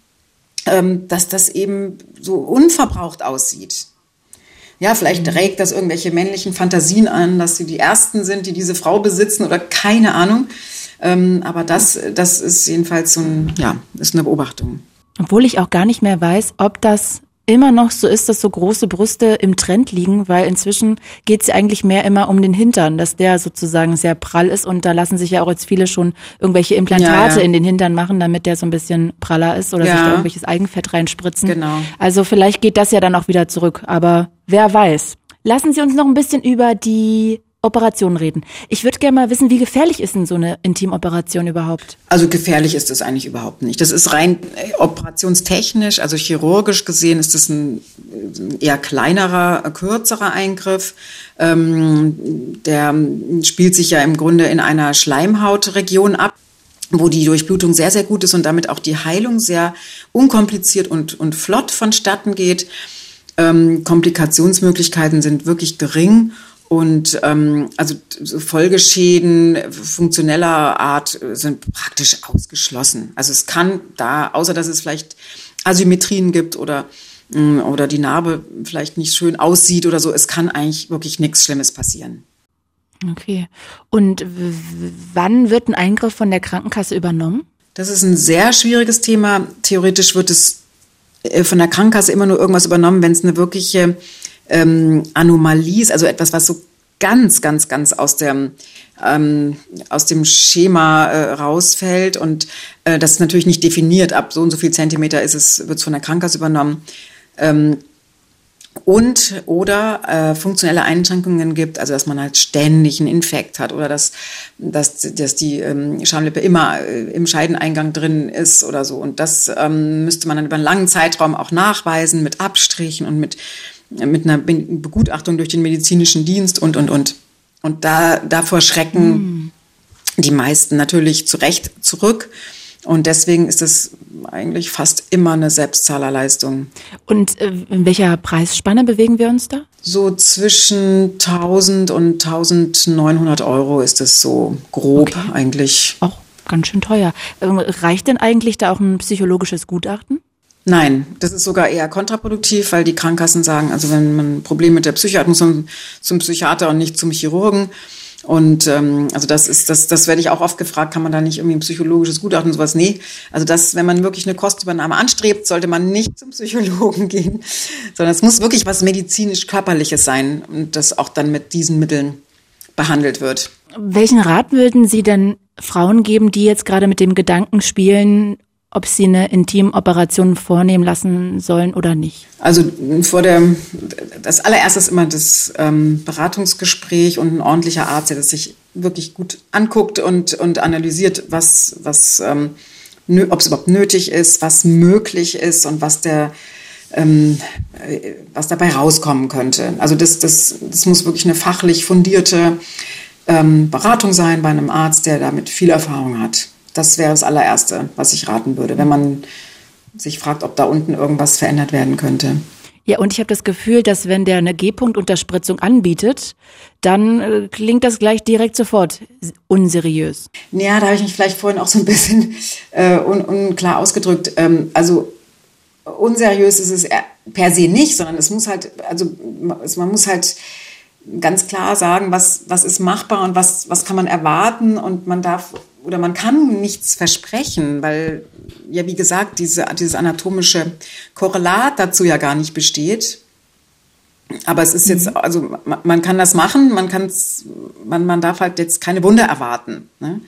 ähm, dass das eben so unverbraucht aussieht. Ja, vielleicht mhm. regt das irgendwelche männlichen Fantasien an, dass sie die Ersten sind, die diese Frau besitzen oder keine Ahnung. Ähm, aber das, das ist jedenfalls so ein, ja, ist eine Beobachtung. Obwohl ich auch gar nicht mehr weiß, ob das immer noch so ist, dass so große Brüste im Trend liegen, weil inzwischen geht es ja eigentlich mehr immer um den Hintern, dass der sozusagen sehr prall ist und da lassen sich ja auch jetzt viele schon irgendwelche Implantate ja, ja. in den Hintern machen, damit der so ein bisschen praller ist oder ja. sich da irgendwelches Eigenfett reinspritzen. Genau. Also vielleicht geht das ja dann auch wieder zurück, aber wer weiß. Lassen Sie uns noch ein bisschen über die Operationen reden. Ich würde gerne mal wissen, wie gefährlich ist denn so eine Intimoperation überhaupt? Also gefährlich ist es eigentlich überhaupt nicht. Das ist rein äh, operationstechnisch, also chirurgisch gesehen, ist es ein eher kleinerer, kürzerer Eingriff. Ähm, der spielt sich ja im Grunde in einer Schleimhautregion ab wo die Durchblutung sehr, sehr gut ist und damit auch die Heilung sehr unkompliziert und, und flott vonstatten geht. Ähm, Komplikationsmöglichkeiten sind wirklich gering Und ähm, also Folgeschäden funktioneller Art sind praktisch ausgeschlossen. Also es kann da, außer dass es vielleicht Asymmetrien gibt oder mm, oder die Narbe vielleicht nicht schön aussieht oder so, es kann eigentlich wirklich nichts Schlimmes passieren. Okay. Und wann wird ein Eingriff von der Krankenkasse übernommen? Das ist ein sehr schwieriges Thema. Theoretisch wird es äh, von der Krankenkasse immer nur irgendwas übernommen, wenn es eine wirkliche ähm, Anomalie ist, also etwas, was so ganz, ganz, ganz aus dem ähm, aus dem Schema äh, rausfällt und äh, das ist natürlich nicht definiert. Ab so und so viel Zentimeter ist es, wird es von der Krankenkasse übernommen. Ähm, und oder äh, funktionelle Einschränkungen gibt, also dass man halt ständig einen Infekt hat oder dass, dass, dass die ähm, Schamlippe immer äh, im Scheideneingang drin ist oder so. Und das ähm, müsste man dann über einen langen Zeitraum auch nachweisen mit Abstrichen und mit, mit einer Begutachtung durch den medizinischen Dienst und, und, und. Und da, davor schrecken mm. die meisten natürlich zu Recht zurück. Und deswegen ist es eigentlich fast immer eine Selbstzahlerleistung. Und äh, in welcher Preisspanne bewegen wir uns da? So zwischen 1000 und 1900 Euro ist es so grob okay. eigentlich. Auch ganz schön teuer. Ähm, reicht denn eigentlich da auch ein psychologisches Gutachten? Nein, das ist sogar eher kontraproduktiv, weil die Krankenkassen sagen, also wenn man ein Problem mit der Psyche hat, muss man zum Psychiater und nicht zum Chirurgen. Und ähm, also das ist, das, das werde ich auch oft gefragt, kann man da nicht irgendwie ein psychologisches Gutachten und sowas? Nee. Also das, wenn man wirklich eine Kostübernahme anstrebt, sollte man nicht zum Psychologen (laughs) gehen, sondern es muss wirklich was medizinisch-körperliches sein und das auch dann mit diesen Mitteln behandelt wird. Welchen Rat würden Sie denn Frauen geben, die jetzt gerade mit dem Gedanken spielen, ob sie eine Intimoperation vornehmen lassen sollen oder nicht? Also vor der, das allererste ist immer das ähm, Beratungsgespräch und ein ordentlicher Arzt, der das sich wirklich gut anguckt und, und analysiert, was, was, ähm, ob es überhaupt nötig ist, was möglich ist und was der, ähm, was dabei rauskommen könnte. Also das, das, das muss wirklich eine fachlich fundierte ähm, Beratung sein bei einem Arzt, der damit viel Erfahrung hat. Das wäre das allererste, was ich raten würde, wenn man sich fragt, ob da unten irgendwas verändert werden könnte. Ja, und ich habe das Gefühl, dass wenn der eine G-Punkt-Unterspritzung anbietet, dann äh, klingt das gleich direkt sofort unseriös. Ja, da habe ich mich vielleicht vorhin auch so ein bisschen äh, un unklar ausgedrückt. Ähm, also unseriös ist es per se nicht, sondern es muss halt, also man muss halt ganz klar sagen, was, was ist machbar und was, was kann man erwarten und man darf oder man kann nichts versprechen, weil ja, wie gesagt, diese, dieses anatomische Korrelat dazu ja gar nicht besteht. Aber es ist jetzt, mhm. also man, man kann das machen, man kann man, man darf halt jetzt keine Wunder erwarten. Ne?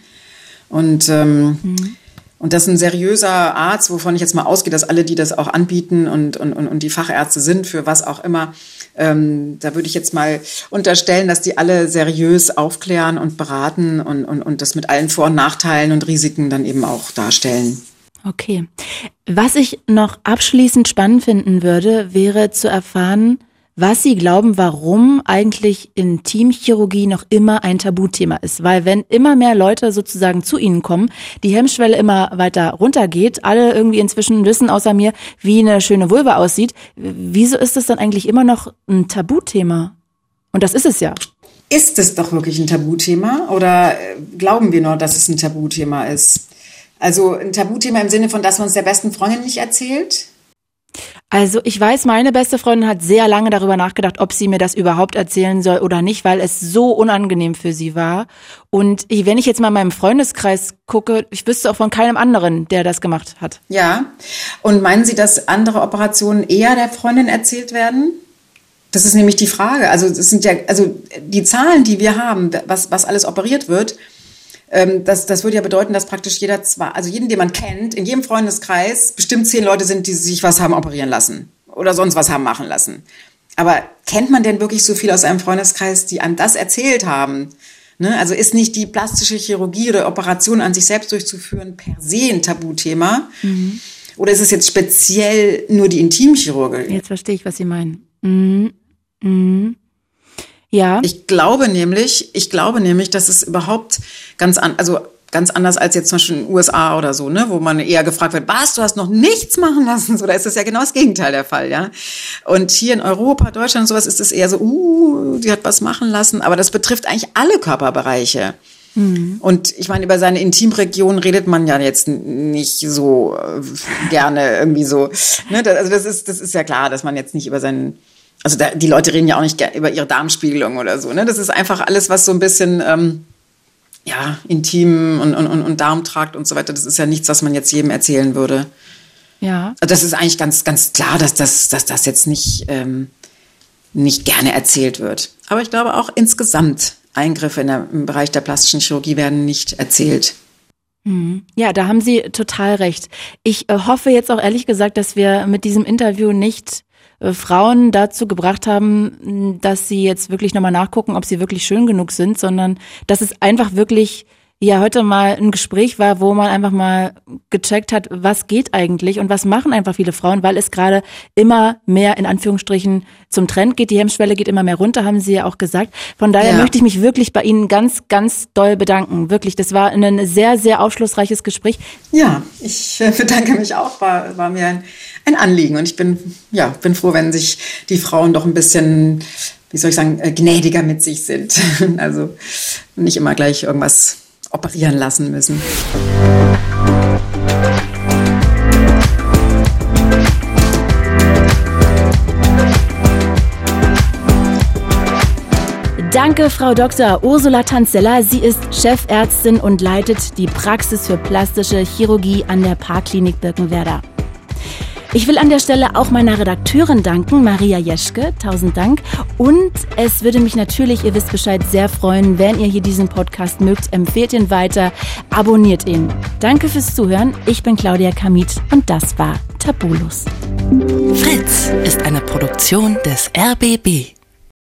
Und ähm, mhm. Und das ist ein seriöser Arzt, wovon ich jetzt mal ausgehe, dass alle, die das auch anbieten und, und, und die Fachärzte sind, für was auch immer, ähm, da würde ich jetzt mal unterstellen, dass die alle seriös aufklären und beraten und, und, und das mit allen Vor- und Nachteilen und Risiken dann eben auch darstellen. Okay. Was ich noch abschließend spannend finden würde, wäre zu erfahren, was Sie glauben, warum eigentlich Intimchirurgie noch immer ein Tabuthema ist. Weil wenn immer mehr Leute sozusagen zu Ihnen kommen, die Hemmschwelle immer weiter runtergeht, alle irgendwie inzwischen wissen außer mir, wie eine schöne Vulva aussieht, wieso ist das dann eigentlich immer noch ein Tabuthema? Und das ist es ja. Ist es doch wirklich ein Tabuthema oder äh, glauben wir nur, dass es ein Tabuthema ist? Also ein Tabuthema im Sinne von, dass man es der besten Freundin nicht erzählt? Also ich weiß, meine beste Freundin hat sehr lange darüber nachgedacht, ob sie mir das überhaupt erzählen soll oder nicht, weil es so unangenehm für sie war. Und wenn ich jetzt mal in meinem Freundeskreis gucke, ich wüsste auch von keinem anderen, der das gemacht hat. Ja. Und meinen Sie, dass andere Operationen eher der Freundin erzählt werden? Das ist nämlich die Frage. Also es sind ja, also die Zahlen, die wir haben, was, was alles operiert wird, ähm, das, das würde ja bedeuten, dass praktisch jeder zwar, also jeden, den man kennt, in jedem Freundeskreis bestimmt zehn Leute sind, die sich was haben operieren lassen oder sonst was haben machen lassen. Aber kennt man denn wirklich so viel aus einem Freundeskreis, die einem das erzählt haben? Ne? Also ist nicht die plastische Chirurgie oder Operation an sich selbst durchzuführen per se ein Tabuthema? Mhm. Oder ist es jetzt speziell nur die Intimchirurgie? Jetzt verstehe ich, was Sie meinen. Mhm. Mhm. Ja. Ich glaube nämlich, ich glaube nämlich, dass es überhaupt ganz an, also Ganz anders als jetzt zum Beispiel in den USA oder so, ne, wo man eher gefragt wird, was, du hast noch nichts machen lassen? So, da ist das ja genau das Gegenteil der Fall, ja. Und hier in Europa, Deutschland und sowas ist es eher so, uh, die hat was machen lassen. Aber das betrifft eigentlich alle Körperbereiche. Mhm. Und ich meine, über seine Intimregion redet man ja jetzt nicht so äh, gerne irgendwie so. Ne? Also das ist, das ist ja klar, dass man jetzt nicht über seinen also da, die Leute reden ja auch nicht über ihre Darmspiegelung oder so. Ne? Das ist einfach alles, was so ein bisschen ähm, ja, intim und, und, und Darmtrakt und so weiter, das ist ja nichts, was man jetzt jedem erzählen würde. Ja. Also das ist eigentlich ganz, ganz klar, dass das, dass das jetzt nicht, ähm, nicht gerne erzählt wird. Aber ich glaube auch insgesamt Eingriffe in der, im Bereich der plastischen Chirurgie werden nicht erzählt. Mhm. Ja, da haben Sie total recht. Ich äh, hoffe jetzt auch ehrlich gesagt, dass wir mit diesem Interview nicht Frauen dazu gebracht haben, dass sie jetzt wirklich nochmal nachgucken, ob sie wirklich schön genug sind, sondern dass es einfach wirklich ja heute mal ein Gespräch war, wo man einfach mal gecheckt hat, was geht eigentlich und was machen einfach viele Frauen, weil es gerade immer mehr in Anführungsstrichen zum Trend geht. Die Hemmschwelle geht immer mehr runter, haben Sie ja auch gesagt. Von daher ja. möchte ich mich wirklich bei Ihnen ganz, ganz doll bedanken. Wirklich, das war ein sehr, sehr aufschlussreiches Gespräch. Ja, ich äh, bedanke mich auch. War, war mir ein, ein Anliegen und ich bin, ja, bin froh, wenn sich die Frauen doch ein bisschen wie soll ich sagen, äh, gnädiger mit sich sind. (laughs) Also nicht immer gleich irgendwas operieren lassen müssen. Danke, Frau Dr. Ursula Tanzeller. Sie ist Chefärztin und leitet die Praxis für plastische Chirurgie an der Parkklinik Birkenwerder. Ich will an der Stelle auch meiner Redakteurin danken, Maria Jeschke. Tausend Dank. Und es würde mich natürlich, ihr wisst Bescheid, sehr freuen, wenn ihr hier diesen Podcast mögt. Empfehlt ihn weiter, abonniert ihn. Danke fürs Zuhören. Ich bin Claudia Kamit und das war Tabulus. Fritz ist eine Produktion des RBB.